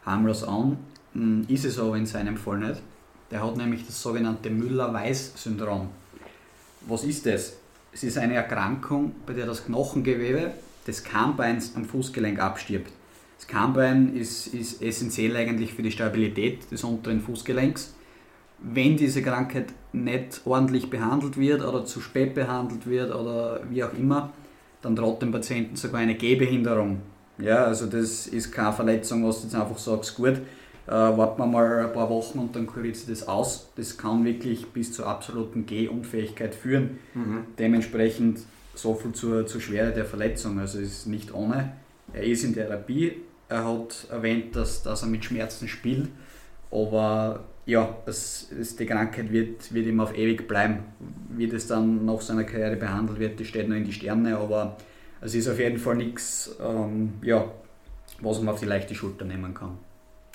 harmlos an, hm, ist es aber in seinem Fall nicht. Der hat nämlich das sogenannte Müller-Weiß-Syndrom. Was ist das? Es ist eine Erkrankung, bei der das Knochengewebe des Kahnbeins am Fußgelenk abstirbt. Das Cambein ist, ist essentiell eigentlich für die Stabilität des unteren Fußgelenks. Wenn diese Krankheit nicht ordentlich behandelt wird oder zu spät behandelt wird oder wie auch immer, dann droht dem Patienten sogar eine Gehbehinderung. Ja, also das ist keine Verletzung, was du jetzt einfach sagst, gut, äh, warten wir mal ein paar Wochen und dann kuriert sich das aus. Das kann wirklich bis zur absoluten Gehunfähigkeit führen. Mhm. Dementsprechend so viel zur, zur Schwere der Verletzung. Also es ist nicht ohne. Er ist in Therapie. Er hat erwähnt, dass, dass er mit Schmerzen spielt. Aber ja, es, es, die Krankheit wird, wird ihm auf ewig bleiben. Wie das dann nach seiner Karriere behandelt wird, das steht noch in die Sterne. Aber es ist auf jeden Fall nichts, ähm, ja, was man auf die leichte Schulter nehmen kann.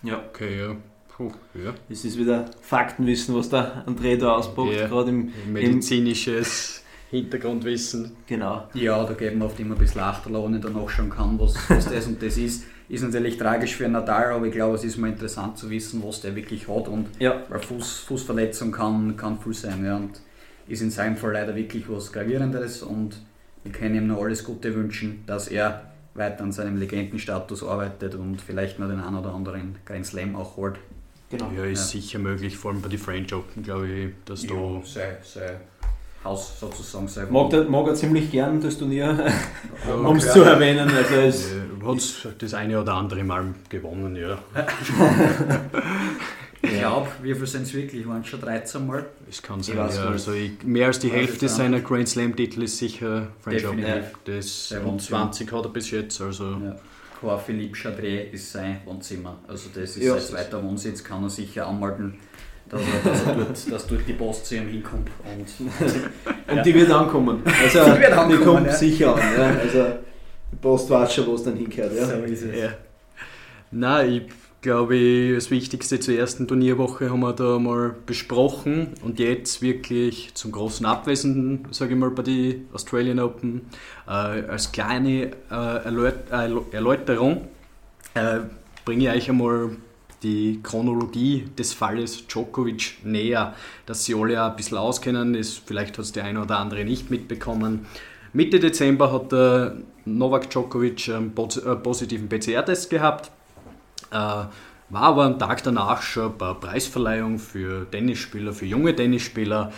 Ja. Okay, ja. Puh, ja. Es ist wieder Faktenwissen, was der André da auspackt, ja. gerade im medizinisches Hintergrundwissen. Genau. Ja, da geben wir oft immer ein bisschen Achterl, wenn ich dann nachschauen kann, was, was das und das ist. Ist natürlich tragisch für Nadal, aber ich glaube, es ist mal interessant zu wissen, was der wirklich hat. Und ja. weil Fuß, Fußverletzung kann, kann viel sein. Ja, und ist in seinem Fall leider wirklich was Gravierendes und wir können ihm nur alles Gute wünschen, dass er weiter an seinem Legendenstatus arbeitet und vielleicht noch den einen oder anderen Grand Slam auch holt. Genau. Ja, ist ja. sicher möglich, vor allem bei den French Open, glaube ich, dass ja, du. Sei, sei Haus sozusagen sein. Mag, der, mag er ziemlich gern das Turnier, um es zu erwähnen. Also es ja, hat das eine oder andere Mal gewonnen, ja. ich glaube, wie viel sind es wirklich? Waren es schon 13 Mal? Es kann sein, ja. Also ich, mehr als die ja, Hälfte seiner Grand Slam-Titel ist sicher French Open. Das und 20 hat er bis jetzt. Also. Ja. Philippe Chadret ist sein Wohnzimmer. Also das ist ja. sein zweiter Wohnsitz, kann er sicher anmelden dass, er, dass, er dort, dass dort die Post zu ihm hinkommt. Und, und ja. die wird ankommen. Also, die, wird ankommen, die kommt ja. sicher an. Ja. Also, die Post weiß schon, wo es dann hinkehrt. Ja. So ist es. Ja. Nein, ich glaube, das Wichtigste zur ersten Turnierwoche haben wir da mal besprochen und jetzt wirklich zum großen Abwesenden, sage ich mal, bei den Australian Open, äh, als kleine äh, Erläuterung äh, bringe ich euch einmal die Chronologie des Falles Djokovic näher, dass sie alle ein bisschen auskennen. Ist, vielleicht hat es der eine oder andere nicht mitbekommen. Mitte Dezember hat der Novak Djokovic einen positiven PCR-Test gehabt. Äh, war aber am Tag danach schon bei Preisverleihung für Tennisspieler, für junge Tennisspieler.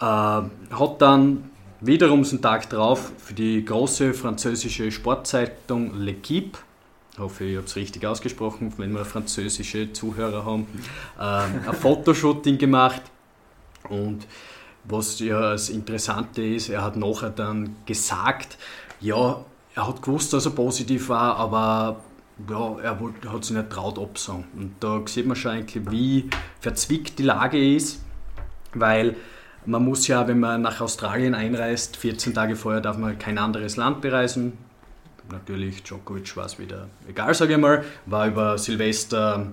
Äh, hat dann wiederum den Tag drauf für die große französische Sportzeitung L'Equipe hoffe, ich habe es richtig ausgesprochen, wenn wir französische Zuhörer haben, ähm, ein Fotoshooting gemacht. Und was ja das Interessante ist, er hat nachher dann gesagt, ja, er hat gewusst, dass er positiv war, aber ja, er hat sich nicht traut absagen. Und da sieht man schon eigentlich, wie verzwickt die Lage ist, weil man muss ja, wenn man nach Australien einreist, 14 Tage vorher darf man kein anderes Land bereisen, natürlich Djokovic war es wieder egal, sage ich mal, war über Silvester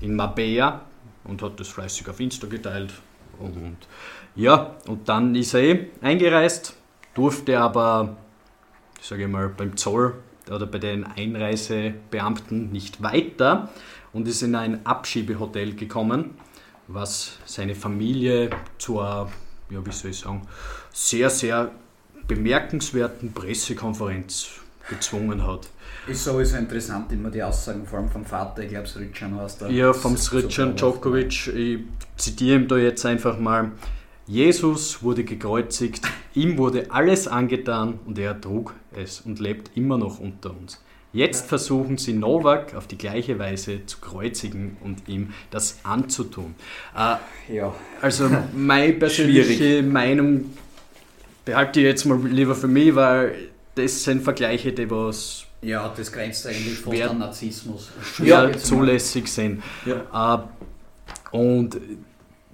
in Marbella und hat das fleißig auf Insta geteilt. Und ja, und dann ist er eh eingereist, durfte aber, sage ich mal, beim Zoll oder bei den Einreisebeamten nicht weiter und ist in ein Abschiebehotel gekommen, was seine Familie zur, ja, wie soll ich sagen, sehr, sehr bemerkenswerten Pressekonferenz gezwungen hat. Ist sowieso interessant, immer die Aussagen vor allem vom Vater, ich glaube, Sritschan heißt der. Ja, vom Sritschan Djokovic, ich zitiere ihm da jetzt einfach mal. Jesus wurde gekreuzigt, ihm wurde alles angetan und er trug es und lebt immer noch unter uns. Jetzt versuchen sie Novak auf die gleiche Weise zu kreuzigen und ihm das anzutun. Äh, ja. Also meine persönliche Schwierig. Meinung behalte ich jetzt mal lieber für mich, weil das sind Vergleiche, die was ja, das grenzt eigentlich fast an Narzissmus. Schwer ja, zulässig sind. Ja. Äh, und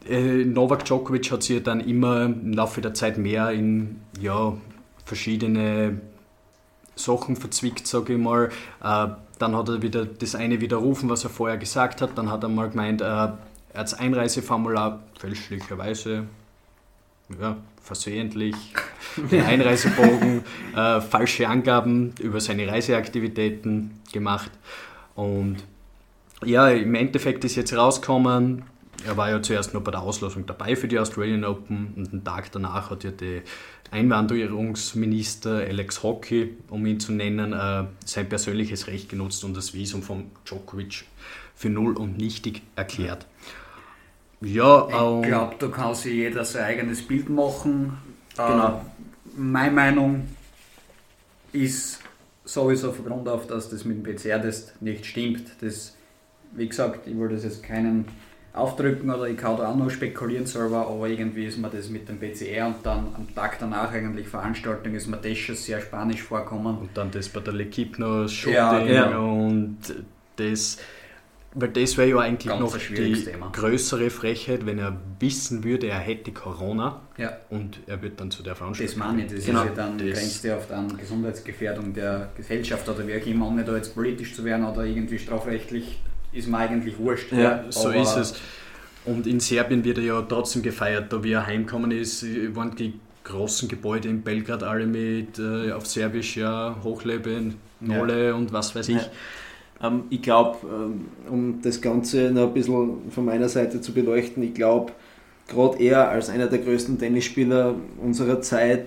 äh, Novak Djokovic hat sich dann immer im Laufe der Zeit mehr in ja, verschiedene Sachen verzwickt, sage ich mal. Äh, dann hat er wieder das eine widerrufen, was er vorher gesagt hat. Dann hat er mal gemeint, äh, er hat das Einreiseformular fälschlicherweise ja, versehentlich den Einreisebogen, äh, falsche Angaben über seine Reiseaktivitäten gemacht. Und ja, im Endeffekt ist jetzt rausgekommen, er war ja zuerst noch bei der Auslosung dabei für die Australian Open und einen Tag danach hat ja der Einwanderungsminister Alex Hockey, um ihn zu nennen, äh, sein persönliches Recht genutzt und das Visum von Djokovic für null und nichtig erklärt. Ja, ich glaube, da kann sich jeder sein eigenes Bild machen. Genau. Äh, meine Meinung ist sowieso von Grund auf, dass das mit dem PCR-Test nicht stimmt. Das, wie gesagt, ich will das jetzt keinen aufdrücken oder ich kann da auch noch spekulieren selber, aber irgendwie ist mir das mit dem PCR und dann am Tag danach eigentlich Veranstaltung ist mir das schon sehr spanisch vorkommen. Und dann das bei der L'Equipe noch Shooting ja, ja. und das weil das wäre ja eigentlich Ganz noch die Thema. größere Frechheit, wenn er wissen würde, er hätte Corona ja. und er wird dann zu der Veranstaltung. Das meine ich, das genau. ist ja dann grenzt ja auf dann Gesundheitsgefährdung der Gesellschaft oder wie auch immer, ohne da jetzt politisch zu werden oder irgendwie strafrechtlich, ist mir eigentlich wurscht. Ja, ja so ist es. Und in Serbien wird er ja trotzdem gefeiert, da wie er heimgekommen ist, waren die großen Gebäude in Belgrad alle mit äh, auf Serbisch ja Hochleben, Nole ja. und was weiß ich. Ähm, ich glaube, ähm, um das Ganze noch ein bisschen von meiner Seite zu beleuchten, ich glaube, gerade er als einer der größten Tennisspieler unserer Zeit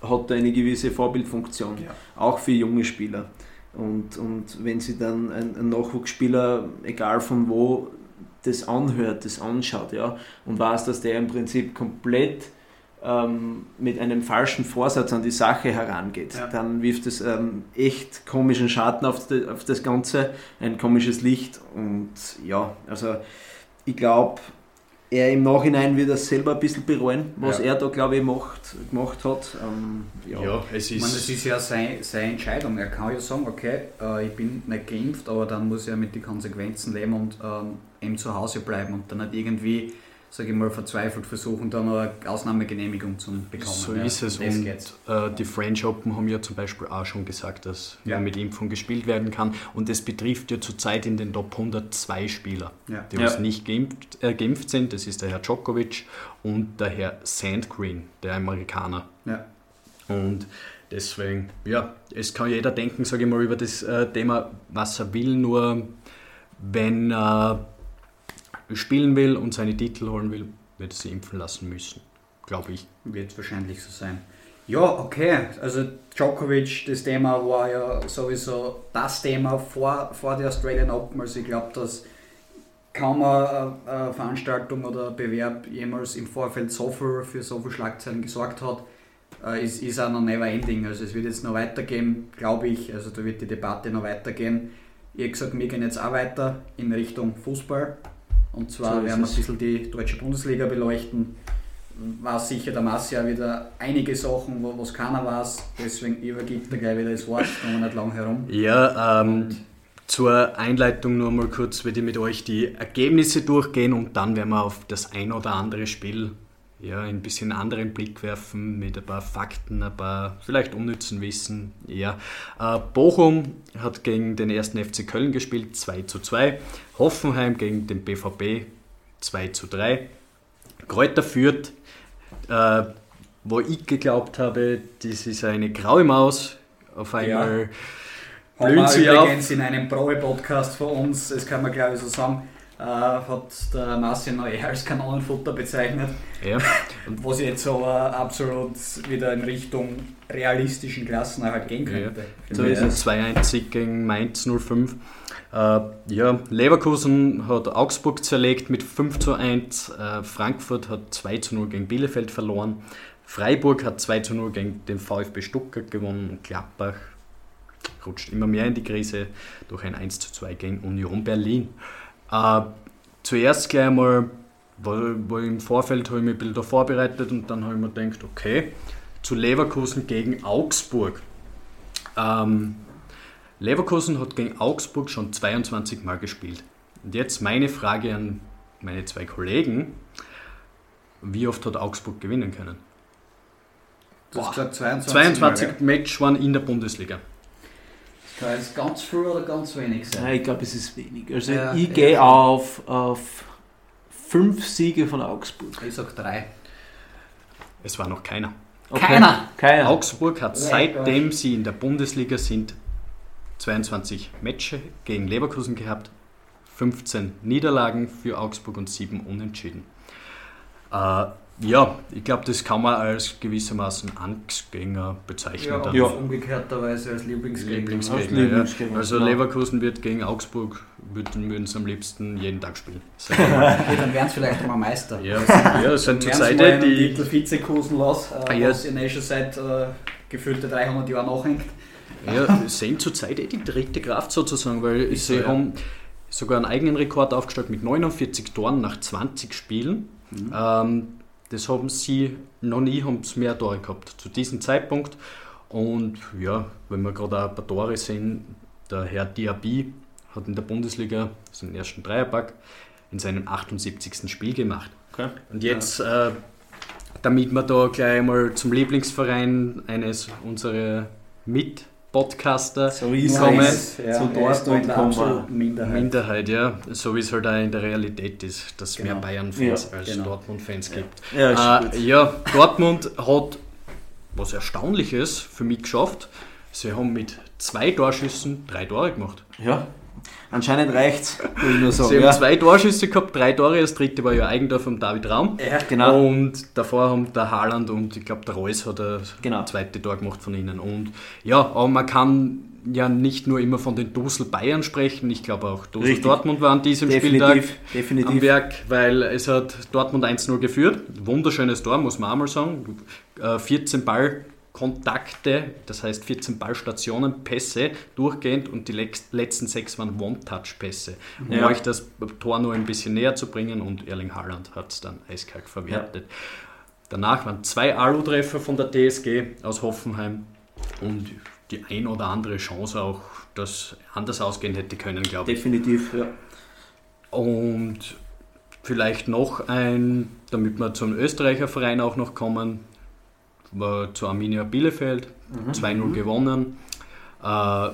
hat eine gewisse Vorbildfunktion, ja. auch für junge Spieler. Und, und wenn sie dann ein, ein, Nachwuchsspieler, egal von wo, das anhört, das anschaut, ja, und weiß, dass der im Prinzip komplett ähm, mit einem falschen Vorsatz an die Sache herangeht, ja. dann wirft es ähm, echt komischen Schatten auf, die, auf das Ganze, ein komisches Licht und ja, also ich glaube, er im Nachhinein wird das selber ein bisschen bereuen, was ja. er da, glaube ich, macht, gemacht hat. Ähm, ja. ja. es ist. Ich meine, das ist ja seine, seine Entscheidung. Er kann ja sagen, okay, äh, ich bin nicht geimpft, aber dann muss er mit den Konsequenzen leben und ähm, eben zu Hause bleiben und dann nicht irgendwie sage ich mal, verzweifelt versuchen, dann eine Ausnahmegenehmigung zu bekommen. So ja, ist es. Und äh, die French Open haben ja zum Beispiel auch schon gesagt, dass ja. mit Impfung gespielt werden kann. Und es betrifft ja zurzeit in den Top 100 zwei Spieler, ja. die uns nicht geimpft, äh, geimpft, sind. Das ist der Herr Djokovic und der Herr Sandgreen, der Amerikaner. Ja. Und deswegen, ja, es kann jeder denken, sage ich mal, über das äh, Thema, was er will, nur wenn äh, spielen will und seine Titel holen will, wird er sie impfen lassen müssen, glaube ich. Wird wahrscheinlich so sein. Ja, okay. Also Djokovic, das Thema war ja sowieso das Thema vor, vor der Australian Open. Also ich glaube, dass kaum eine, Veranstaltung oder Bewerb jemals im Vorfeld so viel für so viele Schlagzeilen gesorgt hat. Äh, ist, ist auch noch never ending. Also es wird jetzt noch weitergehen, glaube ich. Also da wird die Debatte noch weitergehen. Habe gesagt, wir gehen jetzt auch weiter in Richtung Fußball. Und zwar so werden wir ein bisschen die deutsche Bundesliga beleuchten. War sicher der Massi ja wieder einige Sachen, wo es keiner weiß. Deswegen übergibt er gleich wieder das Wort, kommen wir nicht lang herum. Ja, ähm, zur Einleitung nur mal kurz, werde ich mit euch die Ergebnisse durchgehen und dann werden wir auf das ein oder andere Spiel ja, ein bisschen anderen Blick werfen mit ein paar Fakten, ein paar vielleicht unnützen Wissen. Ja. Äh, Bochum hat gegen den ersten FC Köln gespielt, 2 zu 2. Hoffenheim gegen den BVB 2 zu 3. Kräuter führt, äh, wo ich geglaubt habe, das ist eine graue Maus. Auf einmal ja. blühen sie übrigens in einem Probe-Podcast von uns, das kann man glaube ich so sagen, äh, hat der Marcin noch eher als Kanonenfutter bezeichnet. Ja. wo sie jetzt äh, absolut wieder in Richtung realistischen Klassenerhalt gehen könnte. Ja. So ist es 2-1 gegen Mainz 05. Äh, ja, Leverkusen hat Augsburg zerlegt mit 5 zu 1. Äh, Frankfurt hat 2 zu 0 gegen Bielefeld verloren. Freiburg hat 2 zu 0 gegen den VfB Stuttgart gewonnen und Gladbach rutscht immer mehr in die Krise durch ein 1 zu 2 gegen Union Berlin. Äh, zuerst gleich einmal, weil, weil im Vorfeld habe ich mich ein bisschen vorbereitet und dann habe ich mir gedacht, okay, zu Leverkusen gegen Augsburg. Ähm, Leverkusen hat gegen Augsburg schon 22 Mal gespielt. Und jetzt meine Frage an meine zwei Kollegen. Wie oft hat Augsburg gewinnen können? Du hast gesagt 22, 22 Match waren in der Bundesliga. Kann es ganz viel oder ganz wenig sein? Nein, ich glaube, es ist wenig. Also ja, ich gehe auf, auf fünf Siege von Augsburg. Ich sage drei. Es war noch keiner. Okay. Keiner. keiner. Augsburg hat seitdem sie in der Bundesliga sind 22 Matches gegen Leverkusen gehabt, 15 Niederlagen für Augsburg und 7 Unentschieden. Äh, ja, ich glaube, das kann man als gewissermaßen Angstgänger bezeichnen. Ja, dann. ja. umgekehrterweise als Lieblingsgegner. Lieblingsgegner, Als Lieblingsgegner, ja. Also genau. Leverkusen wird gegen Augsburg, würden, sie am liebsten jeden Tag spielen. Okay, dann wären sie vielleicht mal Meister. ja, ja, es sind sie mal die, Titel Vizekusen los, äh, Ah, ja. was in schon seit äh, gefühlte 300 Jahren nachhängt. Ja, sind zurzeit eh die dritte Kraft sozusagen, weil Ist so, sie ja. haben sogar einen eigenen Rekord aufgestellt mit 49 Toren nach 20 Spielen. Mhm. Ähm, das haben sie noch nie haben sie mehr Tore gehabt zu diesem Zeitpunkt. Und ja, wenn wir gerade auch ein paar Tore sehen, der Herr Diaby hat in der Bundesliga seinen ersten Dreierpack in seinem 78. Spiel gemacht. Okay. Und jetzt, äh, damit wir da gleich mal zum Lieblingsverein eines unserer Mit-Podcaster So Kommen. Ja, zu der Dortmund kommen Minderheit. Minderheit, ja, so wie es halt auch in der Realität ist, dass es Genau. mehr Bayern-Fans Ja, als genau. Dortmund-Fans gibt. Ja, Äh, ja, Dortmund hat was Erstaunliches für mich geschafft. Sie haben mit zwei Torschüssen drei Tore gemacht. ja. Anscheinend reicht's, würde ich nur sagen. Sie haben Ja. zwei Torschüsse gehabt, drei Tore. Das dritte war ja Eigentor von David Raum. Ja, Genau. Und davor haben der Haaland und ich glaube der Reus hat das Genau. zweite Tor gemacht von ihnen. Und ja, aber man kann ja nicht nur immer von den Dusel Bayern sprechen. Ich glaube auch Dusel Richtig. Dortmund war an diesem Spieltag Definitiv, am definitiv. Werk, weil es hat Dortmund 1-0 geführt. Wunderschönes Tor, muss man auch mal sagen. Äh, 14 Ballkontakte, das heißt 14 Ballstationen, Pässe durchgehend und die letzten sechs waren One-Touch-Pässe. Um Ja. euch das Tor nur ein bisschen näher zu bringen und Erling Haaland hat es dann eiskalt verwertet. Danach waren zwei Alu-Treffer von der TSG aus Hoffenheim und die ein oder andere Chance auch, dass anders ausgehen hätte können, glaube ich. Definitiv, ja. Und vielleicht noch ein, damit wir zum Österreicher Verein auch noch kommen, zu Arminia Bielefeld, Mhm. 2-0 gewonnen. Äh,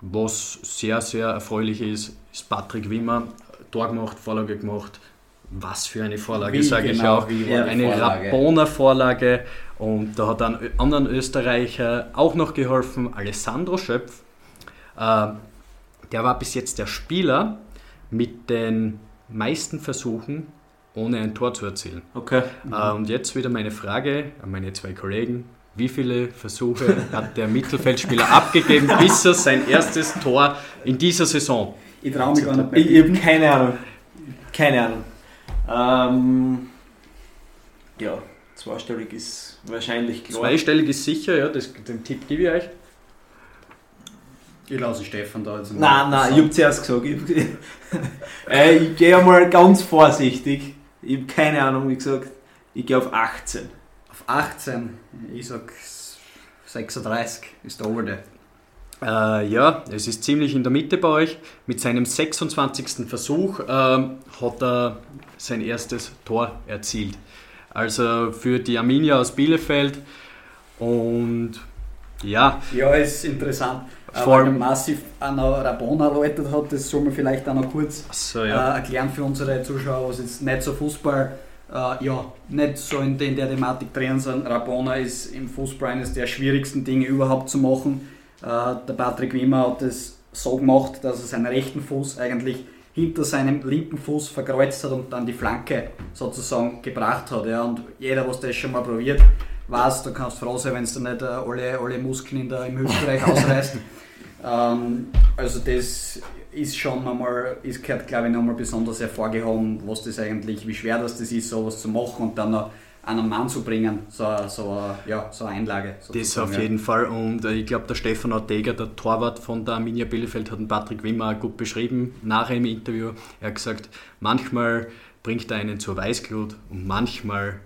was sehr, sehr erfreulich ist, ist Patrick Wimmer, Tor gemacht, Vorlage gemacht. Was für eine Vorlage, sage ich genau, auch. war Ja, die Eine Vorlage? Rabona Vorlage. Und da hat ein Ö- anderen Österreicher auch noch geholfen, Alessandro Schöpf. Äh, der war bis jetzt der Spieler mit den meisten Versuchen, ohne ein Tor zu erzielen. Okay. Äh, und jetzt wieder meine Frage an meine zwei Kollegen. Wie viele Versuche hat der Mittelfeldspieler abgegeben, bis er sein erstes Tor in dieser Saison? Ich traue mich gar nicht mehr. Ich, ich habe keine Ahnung. Keine Ahnung. Ähm, ja, zweistellig ist wahrscheinlich klar. Zweistellig ist sicher, ja, das, den Tipp gebe ich euch. Ich lasse Stefan da jetzt Nein, nein, ich habe zuerst gesagt. Ich, äh, ich gehe einmal ganz vorsichtig. Ich habe keine Ahnung, wie gesagt. Ich gehe auf 18. Auf 18, ich sag 36 ist der obere. Äh, ja, es ist ziemlich in der Mitte bei euch. Mit seinem 26. Versuch ähm, hat er sein erstes Tor erzielt. Also für die Arminia aus Bielefeld. Und ja, Ja, ist interessant. Vor Vor allem- massiv an Rabona erläutert hat, das soll man vielleicht auch noch kurz so äh, ja. erklären für unsere Zuschauer, was jetzt nicht so Fußball, äh, ja, nicht so in, in der Thematik drin sind. Rabona ist im Fußball eines der schwierigsten Dinge überhaupt zu machen. Äh, der Patrick Wimmer hat es so gemacht, dass er seinen rechten Fuß eigentlich hinter seinem linken Fuß verkreuzt hat und dann die Flanke sozusagen gebracht hat. Ja. Und jeder, was das schon mal probiert, weiß, du kannst froh sein, wenn du nicht äh, alle, alle Muskeln in der, im Hüftbereich ausreißt. Ähm, also das ist schon nochmal, ist gehört glaube ich nochmal besonders hervorgehoben, was das eigentlich, wie schwer das, das ist, sowas zu machen und dann noch einen Mann zu bringen, so, so, eine- ja, so eine Einlage. Das sozusagen, auf ja. jeden Fall. Und äh, ich glaube, der Stefan Ortega, der Torwart von der Arminia Bielefeld, hat den Patrick Wimmer gut beschrieben nachher im Interview. Er hat gesagt, manchmal bringt er einen zur Weißglut und manchmal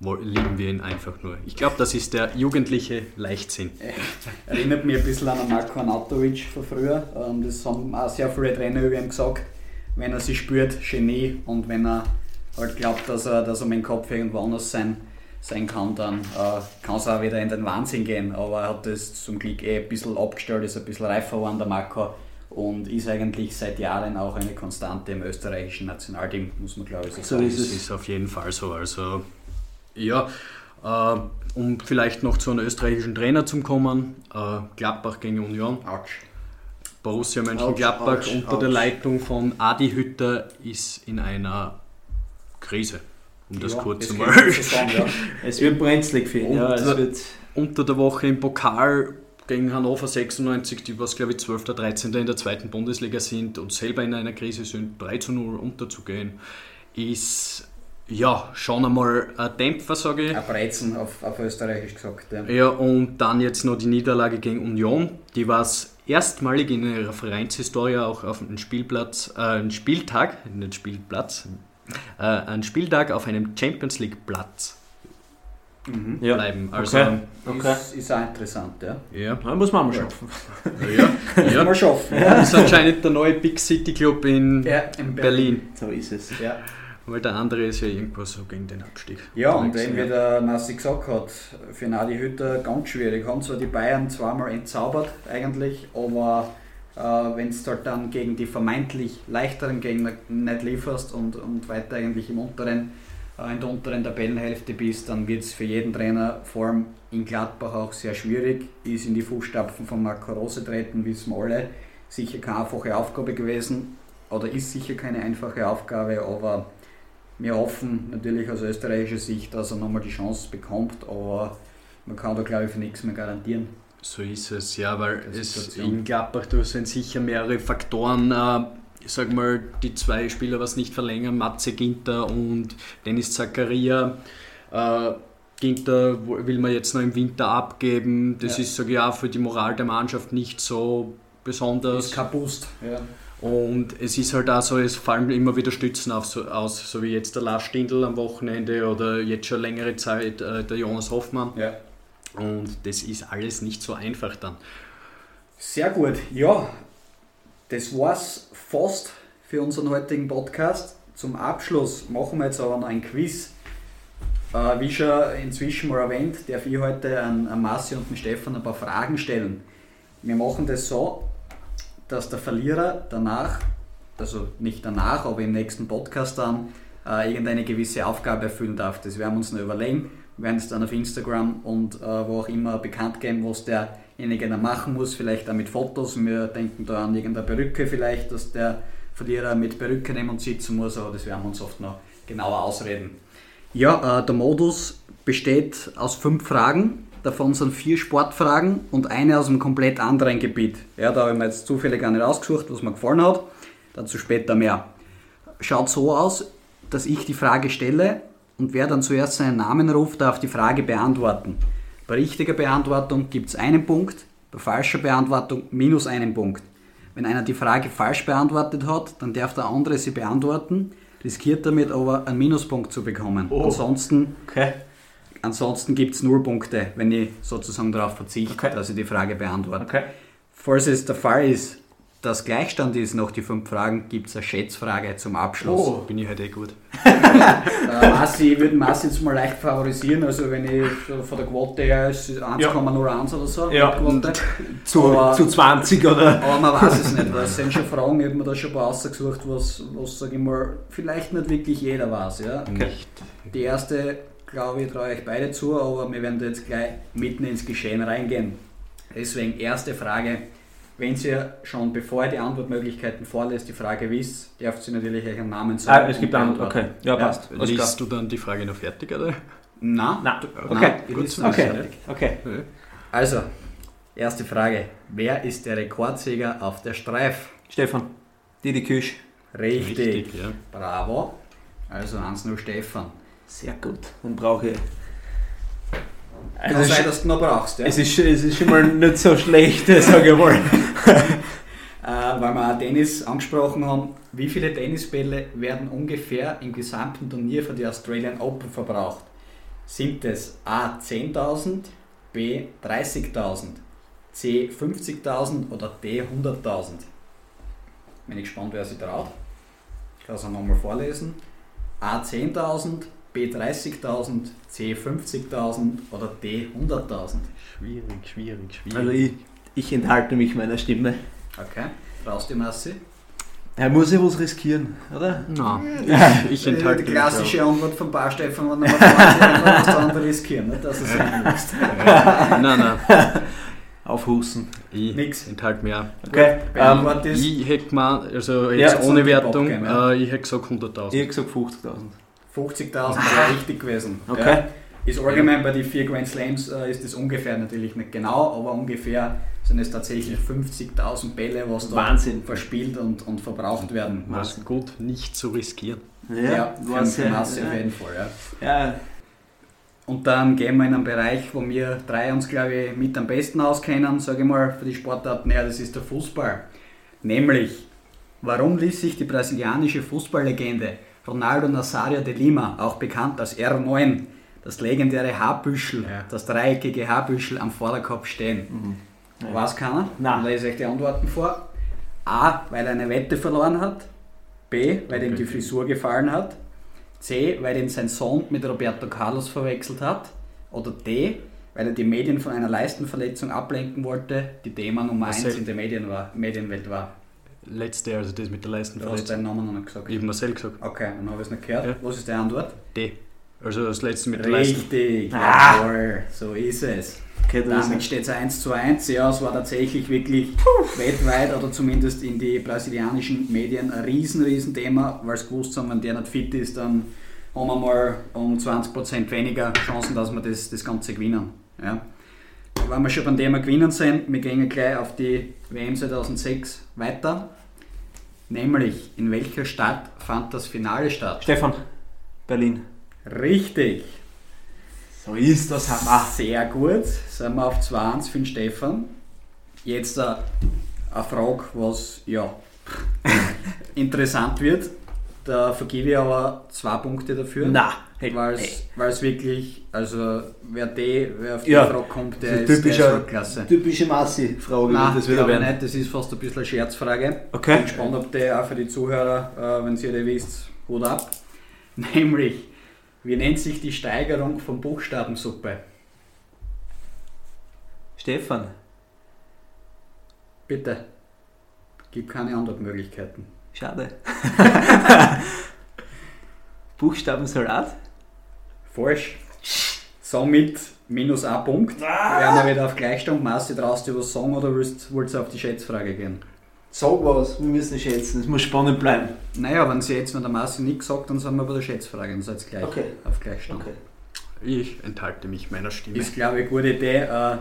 lieben wir ihn einfach nur. Ich glaube, das ist der jugendliche Leichtsinn. Erinnert mich ein bisschen an Marko Anatovic von früher. Ähm, Das haben auch sehr viele Trainer über ihn gesagt. Wenn er sich spürt, Genie. Und wenn er halt glaubt, dass er, dass er mit dem Kopf irgendwo anders sein, sein kann, dann äh, kann es auch wieder in den Wahnsinn gehen. Aber er hat das zum Glück eh ein bisschen abgestellt, ist ein bisschen reifer geworden, der Marco. Und ist eigentlich seit Jahren auch eine Konstante im österreichischen Nationalteam, muss man glaube ich so So sagen. ist Das es. ist auf jeden Fall so. Also, ja, äh, um vielleicht noch zu einem österreichischen Trainer zu kommen, äh, Gladbach gegen Union. Autsch. Borussia Mönchengladbach Autsch, autsch, unter der autsch. Leitung von Adi Hütter ist in einer Krise, um das Ja, kurz das geht so sagen, ja. Es wird brenzlig für ihn. Ja, Unter der Woche im Pokal gegen Hannover 96, die was glaube ich 12. oder 13. in der zweiten Bundesliga sind und selber in einer Krise sind, 3 zu 0 unterzugehen, ist ja schon einmal ein Dämpfer, sage ich. Ein Brezen auf, auf Österreichisch gesagt. Ja. Ja, und dann jetzt noch die Niederlage gegen Union. Die war es erstmalig in ihrer Vereinshistorie auch auf einem Spielplatz, äh, einen Spieltag, nicht Spielplatz, äh, einen Spieltag auf einem Champions League Platz ja. bleiben. Also, Okay. Okay. Ist, ist auch interessant, ja. ja, Ja, muss man mal schaffen. ja, ja. Mal schaffen. Das ist anscheinend der neue Big City Club in Ja, in Berlin. So ist es. Ja, Weil der andere ist ja irgendwo so gegen den Abstieg. ja und eben wie der Nassi gesagt hat, für Nadi Hütter ganz schwierig. Haben zwar die Bayern zweimal entzaubert eigentlich, aber äh, wenn du halt dann gegen die vermeintlich leichteren Gegner nicht lieferst und, und weiter eigentlich im unteren, äh, in der unteren Tabellenhälfte bist, dann wird es für jeden Trainer, vor allem in Gladbach, auch sehr schwierig. Ist in die Fußstapfen von Marco Rose treten, wissen wir alle. Sicher keine einfache Aufgabe gewesen oder ist sicher keine einfache Aufgabe, aber wir hoffen natürlich aus österreichischer Sicht, dass er nochmal die Chance bekommt, aber man kann da glaube ich für nichts mehr garantieren. So ist es, ja, weil es in Gladbach da sind sicher mehrere Faktoren. Äh, ich sag mal, die zwei Spieler, was nicht verlängern, Matze Ginter und Dennis Zakaria. Äh, Ginter will man jetzt noch im Winter abgeben. Das Ja. ist, sage ich auch, für die Moral der Mannschaft nicht so besonders. ist Boost. Ja. Und es ist halt auch so, es fallen immer wieder Stützen auf, so, aus, so wie jetzt der Lars Stindl am Wochenende oder jetzt schon längere Zeit äh, der Jonas Hoffmann. Ja. Und das ist alles nicht so einfach dann. Sehr gut. Ja, das war's fast für unseren heutigen Podcast. Zum Abschluss machen wir jetzt aber noch ein Quiz. Äh, wie schon inzwischen mal erwähnt, darf ich heute an, an Marci und den Stefan ein paar Fragen stellen. Wir machen das so, dass der Verlierer danach, also nicht danach, aber im nächsten Podcast dann, äh, irgendeine gewisse Aufgabe erfüllen darf. Das werden wir uns noch überlegen. Wir werden es dann auf Instagram und äh, wo auch immer bekannt geben, was derjenige dann machen muss. Vielleicht auch mit Fotos. Wir denken da an irgendeine Perücke vielleicht, dass der Verlierer mit Perücke neben uns sitzen muss, aber das werden wir uns oft noch genauer ausreden. Ja, äh, der Modus besteht aus fünf Fragen. Davon sind vier Sportfragen und eine aus einem komplett anderen Gebiet. Ja, da habe ich mir jetzt zufällig eine rausgesucht, was mir gefallen hat. Dazu später mehr. Schaut so aus, dass ich die Frage stelle und wer dann zuerst seinen Namen ruft, darf die Frage beantworten. Bei richtiger Beantwortung gibt es einen Punkt, bei falscher Beantwortung minus einen Punkt. Wenn einer die Frage falsch beantwortet hat, dann darf der andere sie beantworten, riskiert damit aber einen Minuspunkt zu bekommen. Oh. Ansonsten, Okay. Ansonsten gibt es null Punkte, wenn ich sozusagen darauf verzichte, Okay. dass ich die Frage beantworte. Okay. Falls es der Fall ist, dass Gleichstand ist nach die fünf Fragen, gibt es eine Schätzfrage zum Abschluss. Oh. Bin ich halt eh gut. Äh, Massi, ich würde Massi jetzt mal leicht favorisieren, also wenn ich so von der Quote her ist es 1,01 oder so. Ja. Zu, Aber- zu 20 oder? Aber man weiß es nicht, weil es sind schon Fragen, ich habe mir da schon ein paar ausgesucht, was, was sage ich mal, vielleicht nicht wirklich jeder weiß. Ja? Nicht. Die erste, glaube ich, traue euch beide zu, aber wir werden da jetzt gleich mitten ins Geschehen reingehen. Deswegen erste Frage. Wenn ihr schon, bevor ihr die Antwortmöglichkeiten vorlässt, die Frage wisst, dürft ihr natürlich euch einen Namen Ah, sagen. es gibt und einen. beantworten. Okay. Ja, passt. Alles klar. Liest du dann die Frage noch fertig, oder? Nein, Nein. du- Okay. nein, ich Gut Okay. fertig. Okay. Also, erste Frage. Wer ist der Rekordsieger auf der Streif? Stefan. Didi Küsch. Richtig. ja. Bravo. Also 1-0 Stefan. Sehr gut. Dann brauche ich. Kann Also sein, es, dass du noch brauchst, ja? es, ist, es ist schon mal nicht so schlecht, sage ich mal. äh, weil wir auch Tennis angesprochen haben. Wie viele Tennisbälle werden ungefähr im gesamten Turnier für die Australian Open verbraucht? Sind es A 10.000, B 30.000, C 50.000 oder D 100.000? Bin ich gespannt, wer sich traut. Ich kann es auch nochmal vorlesen. A 10.000, B 30.000, C 50.000 oder D 100.000? Schwierig, schwierig, schwierig. Also ich, ich enthalte mich meiner Stimme. Okay, traust du Massi? Er muss ja was riskieren, oder? Nein, ich, ich enthalte Die mich klassische Antwort von Bar Stefan war nochmal 20 was der andere riskieren, nicht? dass er es nicht. Nein, nein. aufhusten. Ich Nix. enthalte mir auch. Okay, ähm, ist Ich hätte gemeint, also Ja, jetzt jetzt ohne Wertung, ja. äh, ich hätte gesagt 100.000. ich habe gesagt 50.000. 50.000 wäre richtig gewesen. Okay. Ja. Ist allgemein bei den vier Grand Slams äh, ist das ungefähr natürlich nicht genau, aber ungefähr sind es tatsächlich 50.000 Bälle, was da Wahnsinn. verspielt und, und verbraucht werden. Was gut, nicht zu riskieren. Ja, für war sehr- Masse auf ja. jeden Fall. Ja. Ja, Und dann gehen wir in einen Bereich, wo wir drei uns, glaube ich, mit am besten auskennen, sage ich mal, für die Sportarten, ja, das ist der Fußball. Nämlich, warum ließ sich die brasilianische Fußballlegende Ronaldo Nazario de Lima, auch bekannt als R9, das legendäre Haarbüschel, Ja. das dreieckige Haarbüschel am Vorderkopf stehen? Ja. Weiß keiner? Nein. Ich lese euch die Antworten vor. A, weil er eine Wette verloren hat. B, weil ihm die Frisur gefallen hat. C, weil ihn sein Sohn mit Roberto Carlos verwechselt hat. Oder D, weil er die Medien von einer Leistenverletzung ablenken wollte, die Thema Nummer Marcel. 1 in der Medienwelt war. Letzte, also das mit der Du hast deinen Namen noch nicht gesagt. Ich habe Marcel gesagt. Okay, dann habe ich es nicht gehört. Ja. Was ist die Antwort? D. Also das letzte mit der Leisten. Richtig, Ah. jawohl, so ist es. okay, Damit steht es 1 zu 1. Ja, es war tatsächlich wirklich weltweit oder zumindest in die brasilianischen Medien ein riesen, riesen Thema, weil sie gewusst haben, wenn der nicht fit ist, dann haben wir mal um 20% weniger Chancen, dass wir das, das Ganze gewinnen. Ja. Wenn wir schon beim Thema Gewinnen sind, wir gehen gleich auf die WM 2006 weiter. Nämlich, in welcher Stadt fand das Finale statt? Stefan, Berlin. Richtig. So ist das, Hammer. Sehr gut. Sind wir auf 2-1 für den Stefan. Jetzt äh, eine Frage, was ja interessant wird. Da vergebe ich aber zwei Punkte dafür. Na, hey, Weil es wirklich, also wer, die, wer auf die Ja. Frage kommt, der ist, der ist typischer- Weltklasse. typische Massi-Frage Nein, wird das wieder ich werden. nicht. Das ist fast ein bisschen eine Scherzfrage. Okay. Bin gespannt, ob die auch für die Zuhörer, äh, wenn ihr die wisst, Hut ab. Nämlich, wie nennt sich die Steigerung von Buchstabensuppe? Stefan, Bitte. Gibt keine Antwortmöglichkeiten. Schade. Buchstabensalat? Falsch. Somit minus ein Punkt. Ah! Werden wir wieder auf Gleichstand. Traust du was sagen oder willst, willst du auf die Schätzfrage gehen? Sag was, wir müssen schätzen, es muss spannend bleiben. Naja, wenn sie jetzt, wenn der Massi nichts sagt, dann sind wir bei der Schätzfrage. Dann seid ihr gleich Okay. auf Gleichstand. Okay. Ich enthalte mich meiner Stimme. Ist, glaube ich, eine gute Idee. Äh,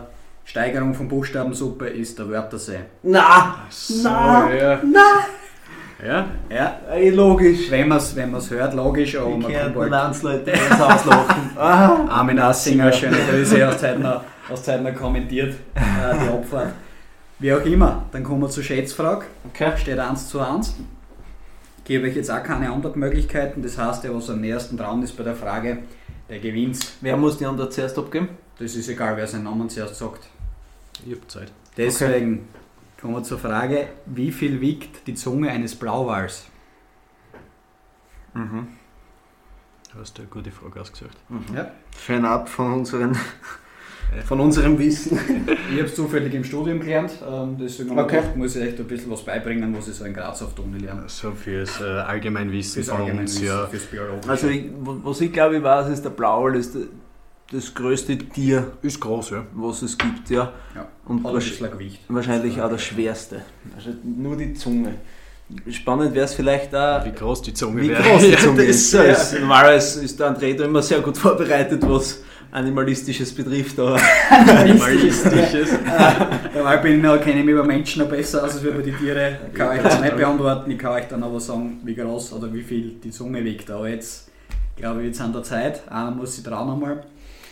Steigerung von Buchstabensuppe ist der Wörthersee. Na! So, Na! ja. Na! Ja. Ja, logisch. wenn man es wenn man's hört, logisch, aber Die man kommt halt. Landsleute ins Haus lachen. Ah. Armin Assinger, schöne Grüße aus Zeitner, aus Zeitner kommentiert, äh, die Abfahrt. Wie auch immer, dann kommen wir zur Schätzfrage. Okay. Steht 1 zu 1. Gebe euch jetzt auch keine Antwortmöglichkeiten. Das heißt, der, was am nächsten dran ist bei der Frage, der gewinnt. Wer muss die Antwort zuerst abgeben? Das ist egal, wer seinen Namen zuerst sagt. Ich habe Zeit. Deswegen kommen wir zur Frage, wie viel wiegt die Zunge eines Blauwals? Mhm. Du hast eine gute Frage ausgesucht. Ja. Fernab von, unseren, von unserem Wissen. Ich habe es zufällig im Studium gelernt, ähm, deswegen Okay. gedacht, muss ich echt ein bisschen was beibringen, was ich so in Graz auf der Uni lerne. So fürs äh, Allgemeinwissen Fürs von uns, ja. fürs Biologische. Also, ich, was ich glaube, ich weiß, ist der Blauwal ist das größte Tier, Ist groß, ja. was es gibt. Ja. ja. Und Hat ein wahrsch- bisschen Gewicht. wahrscheinlich auch das schwerste. Also nur die Zunge. Spannend wäre es vielleicht auch, Wie groß die Zunge wie wäre. groß die Ja, Zunge das- ist. Ja. ist normalerweise ist der André da immer sehr gut vorbereitet, was Animalistisches betrifft. Aber Animalistisches. Dabei bin, ich- kenne ich mich über Menschen noch besser aus als über die Tiere. Kann ich das nicht beantworten. Ich kann euch dann aber sagen, wie groß oder wie viel die Zunge wiegt. Aber jetzt glaube ich, jetzt an der Zeit. Einer muss sich trauen einmal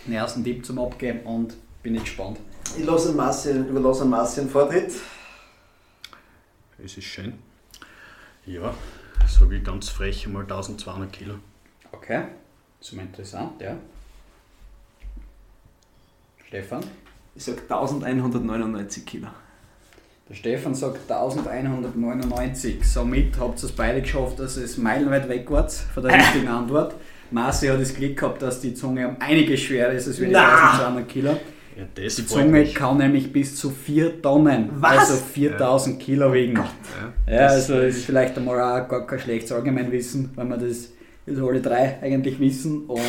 den ersten Tipp zum Abgeben und bin ich gespannt. Ich lasse Masse, überlasse Masse einen Vortritt. Es ist schön. Ja, sage ich ganz frech mal 1200 Kilo. Okay, das ist mal interessant, ja. Stefan? Ich sage 1199 Kilo. Der Stefan sagt 1199. Somit habt ihr es beide geschafft, dass es meilenweit weg wart von der richtigen Antwort. Marci hat das Glück gehabt, dass die Zunge um einiges schwerer ist als wir die Na! 1200 Kilo. Ja, das Die Zunge mich. kann nämlich bis zu 4 Tonnen, Was? also 4000 Kilo wiegen. Ja, Ja, das also ist vielleicht einmal auch gar kein schlechtes Allgemeinwissen, wenn wir das, das alle drei eigentlich wissen. Und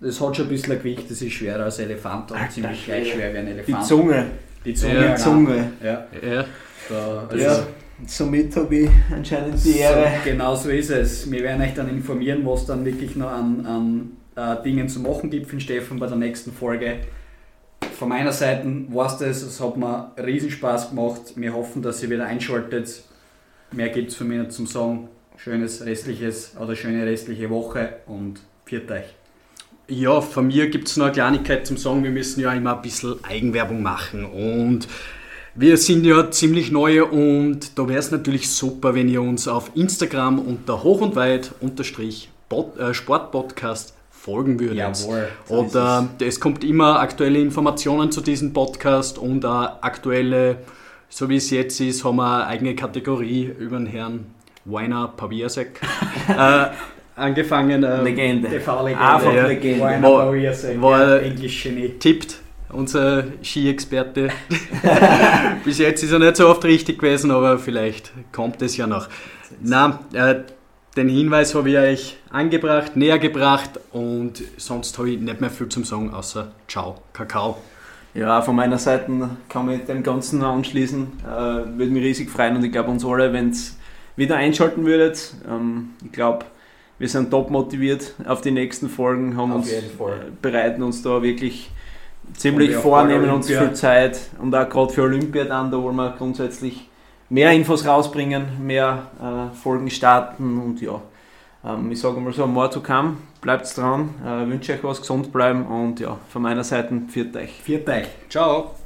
das hat schon ein bisschen ein Gewicht, das ist schwerer als Elefant, aber Alter ziemlich gleich schwer wie ein Die Elefant. Zunge. Die Zunge. Ja, Die genau. Zunge. Ja, Ja. da, also Ja, somit habe ich anscheinend die Ehre. So, genau so ist es. Wir werden euch dann informieren, was dann wirklich noch an, an äh, Dingen zu machen gibt für den Stefan bei der nächsten Folge. Von meiner Seite war es das. Es hat mir riesen Spaß gemacht. Wir hoffen, dass ihr wieder einschaltet. Mehr gibt es von mir zum Sagen. Schönes restliches oder schöne restliche Woche und viert euch. Ja, von mir gibt es noch eine Kleinigkeit zum Sagen. Wir müssen ja immer ein bisschen Eigenwerbung machen. Und wir sind ja ziemlich neu und da wäre es natürlich super, wenn ihr uns auf Instagram unter hoch und weit unterstrich äh, Sportpodcast folgen würdet. Jawohl. Und äh, es kommt immer aktuelle Informationen zu diesem Podcast und auch aktuelle, so wie es jetzt ist, haben wir eine eigene Kategorie über den Herrn Weiner Paviasek äh, angefangen. äh, Legende. TV-Legende. Ja. Legende. War War- ein war- Englisch-Genie. tippt, unser Ski-Experte. Bis jetzt ist er nicht so oft richtig gewesen, aber vielleicht kommt es ja noch. Na, äh, den Hinweis habe ich euch angebracht, näher gebracht und sonst habe ich nicht mehr viel zum Sagen, außer Ciao, Kakao. Ja, von meiner Seite kann ich dem Ganzen nur anschließen. Äh, würde mich riesig freuen und ich glaube uns alle, wenn es wieder einschalten würdet. Ähm, ich glaube, wir sind top motiviert auf die nächsten Folgen, haben Auf uns, jeden Fall. äh, bereiten uns da wirklich ziemlich vor, nehmen uns viel Zeit und auch gerade für Olympia dann, da wollen wir grundsätzlich mehr Infos rausbringen, mehr äh, Folgen starten und ja, ähm, ich sage mal so, more to come, bleibt dran, äh, wünsche euch was, gesund bleiben und ja, von meiner Seite, viert euch. Viert euch. Ciao.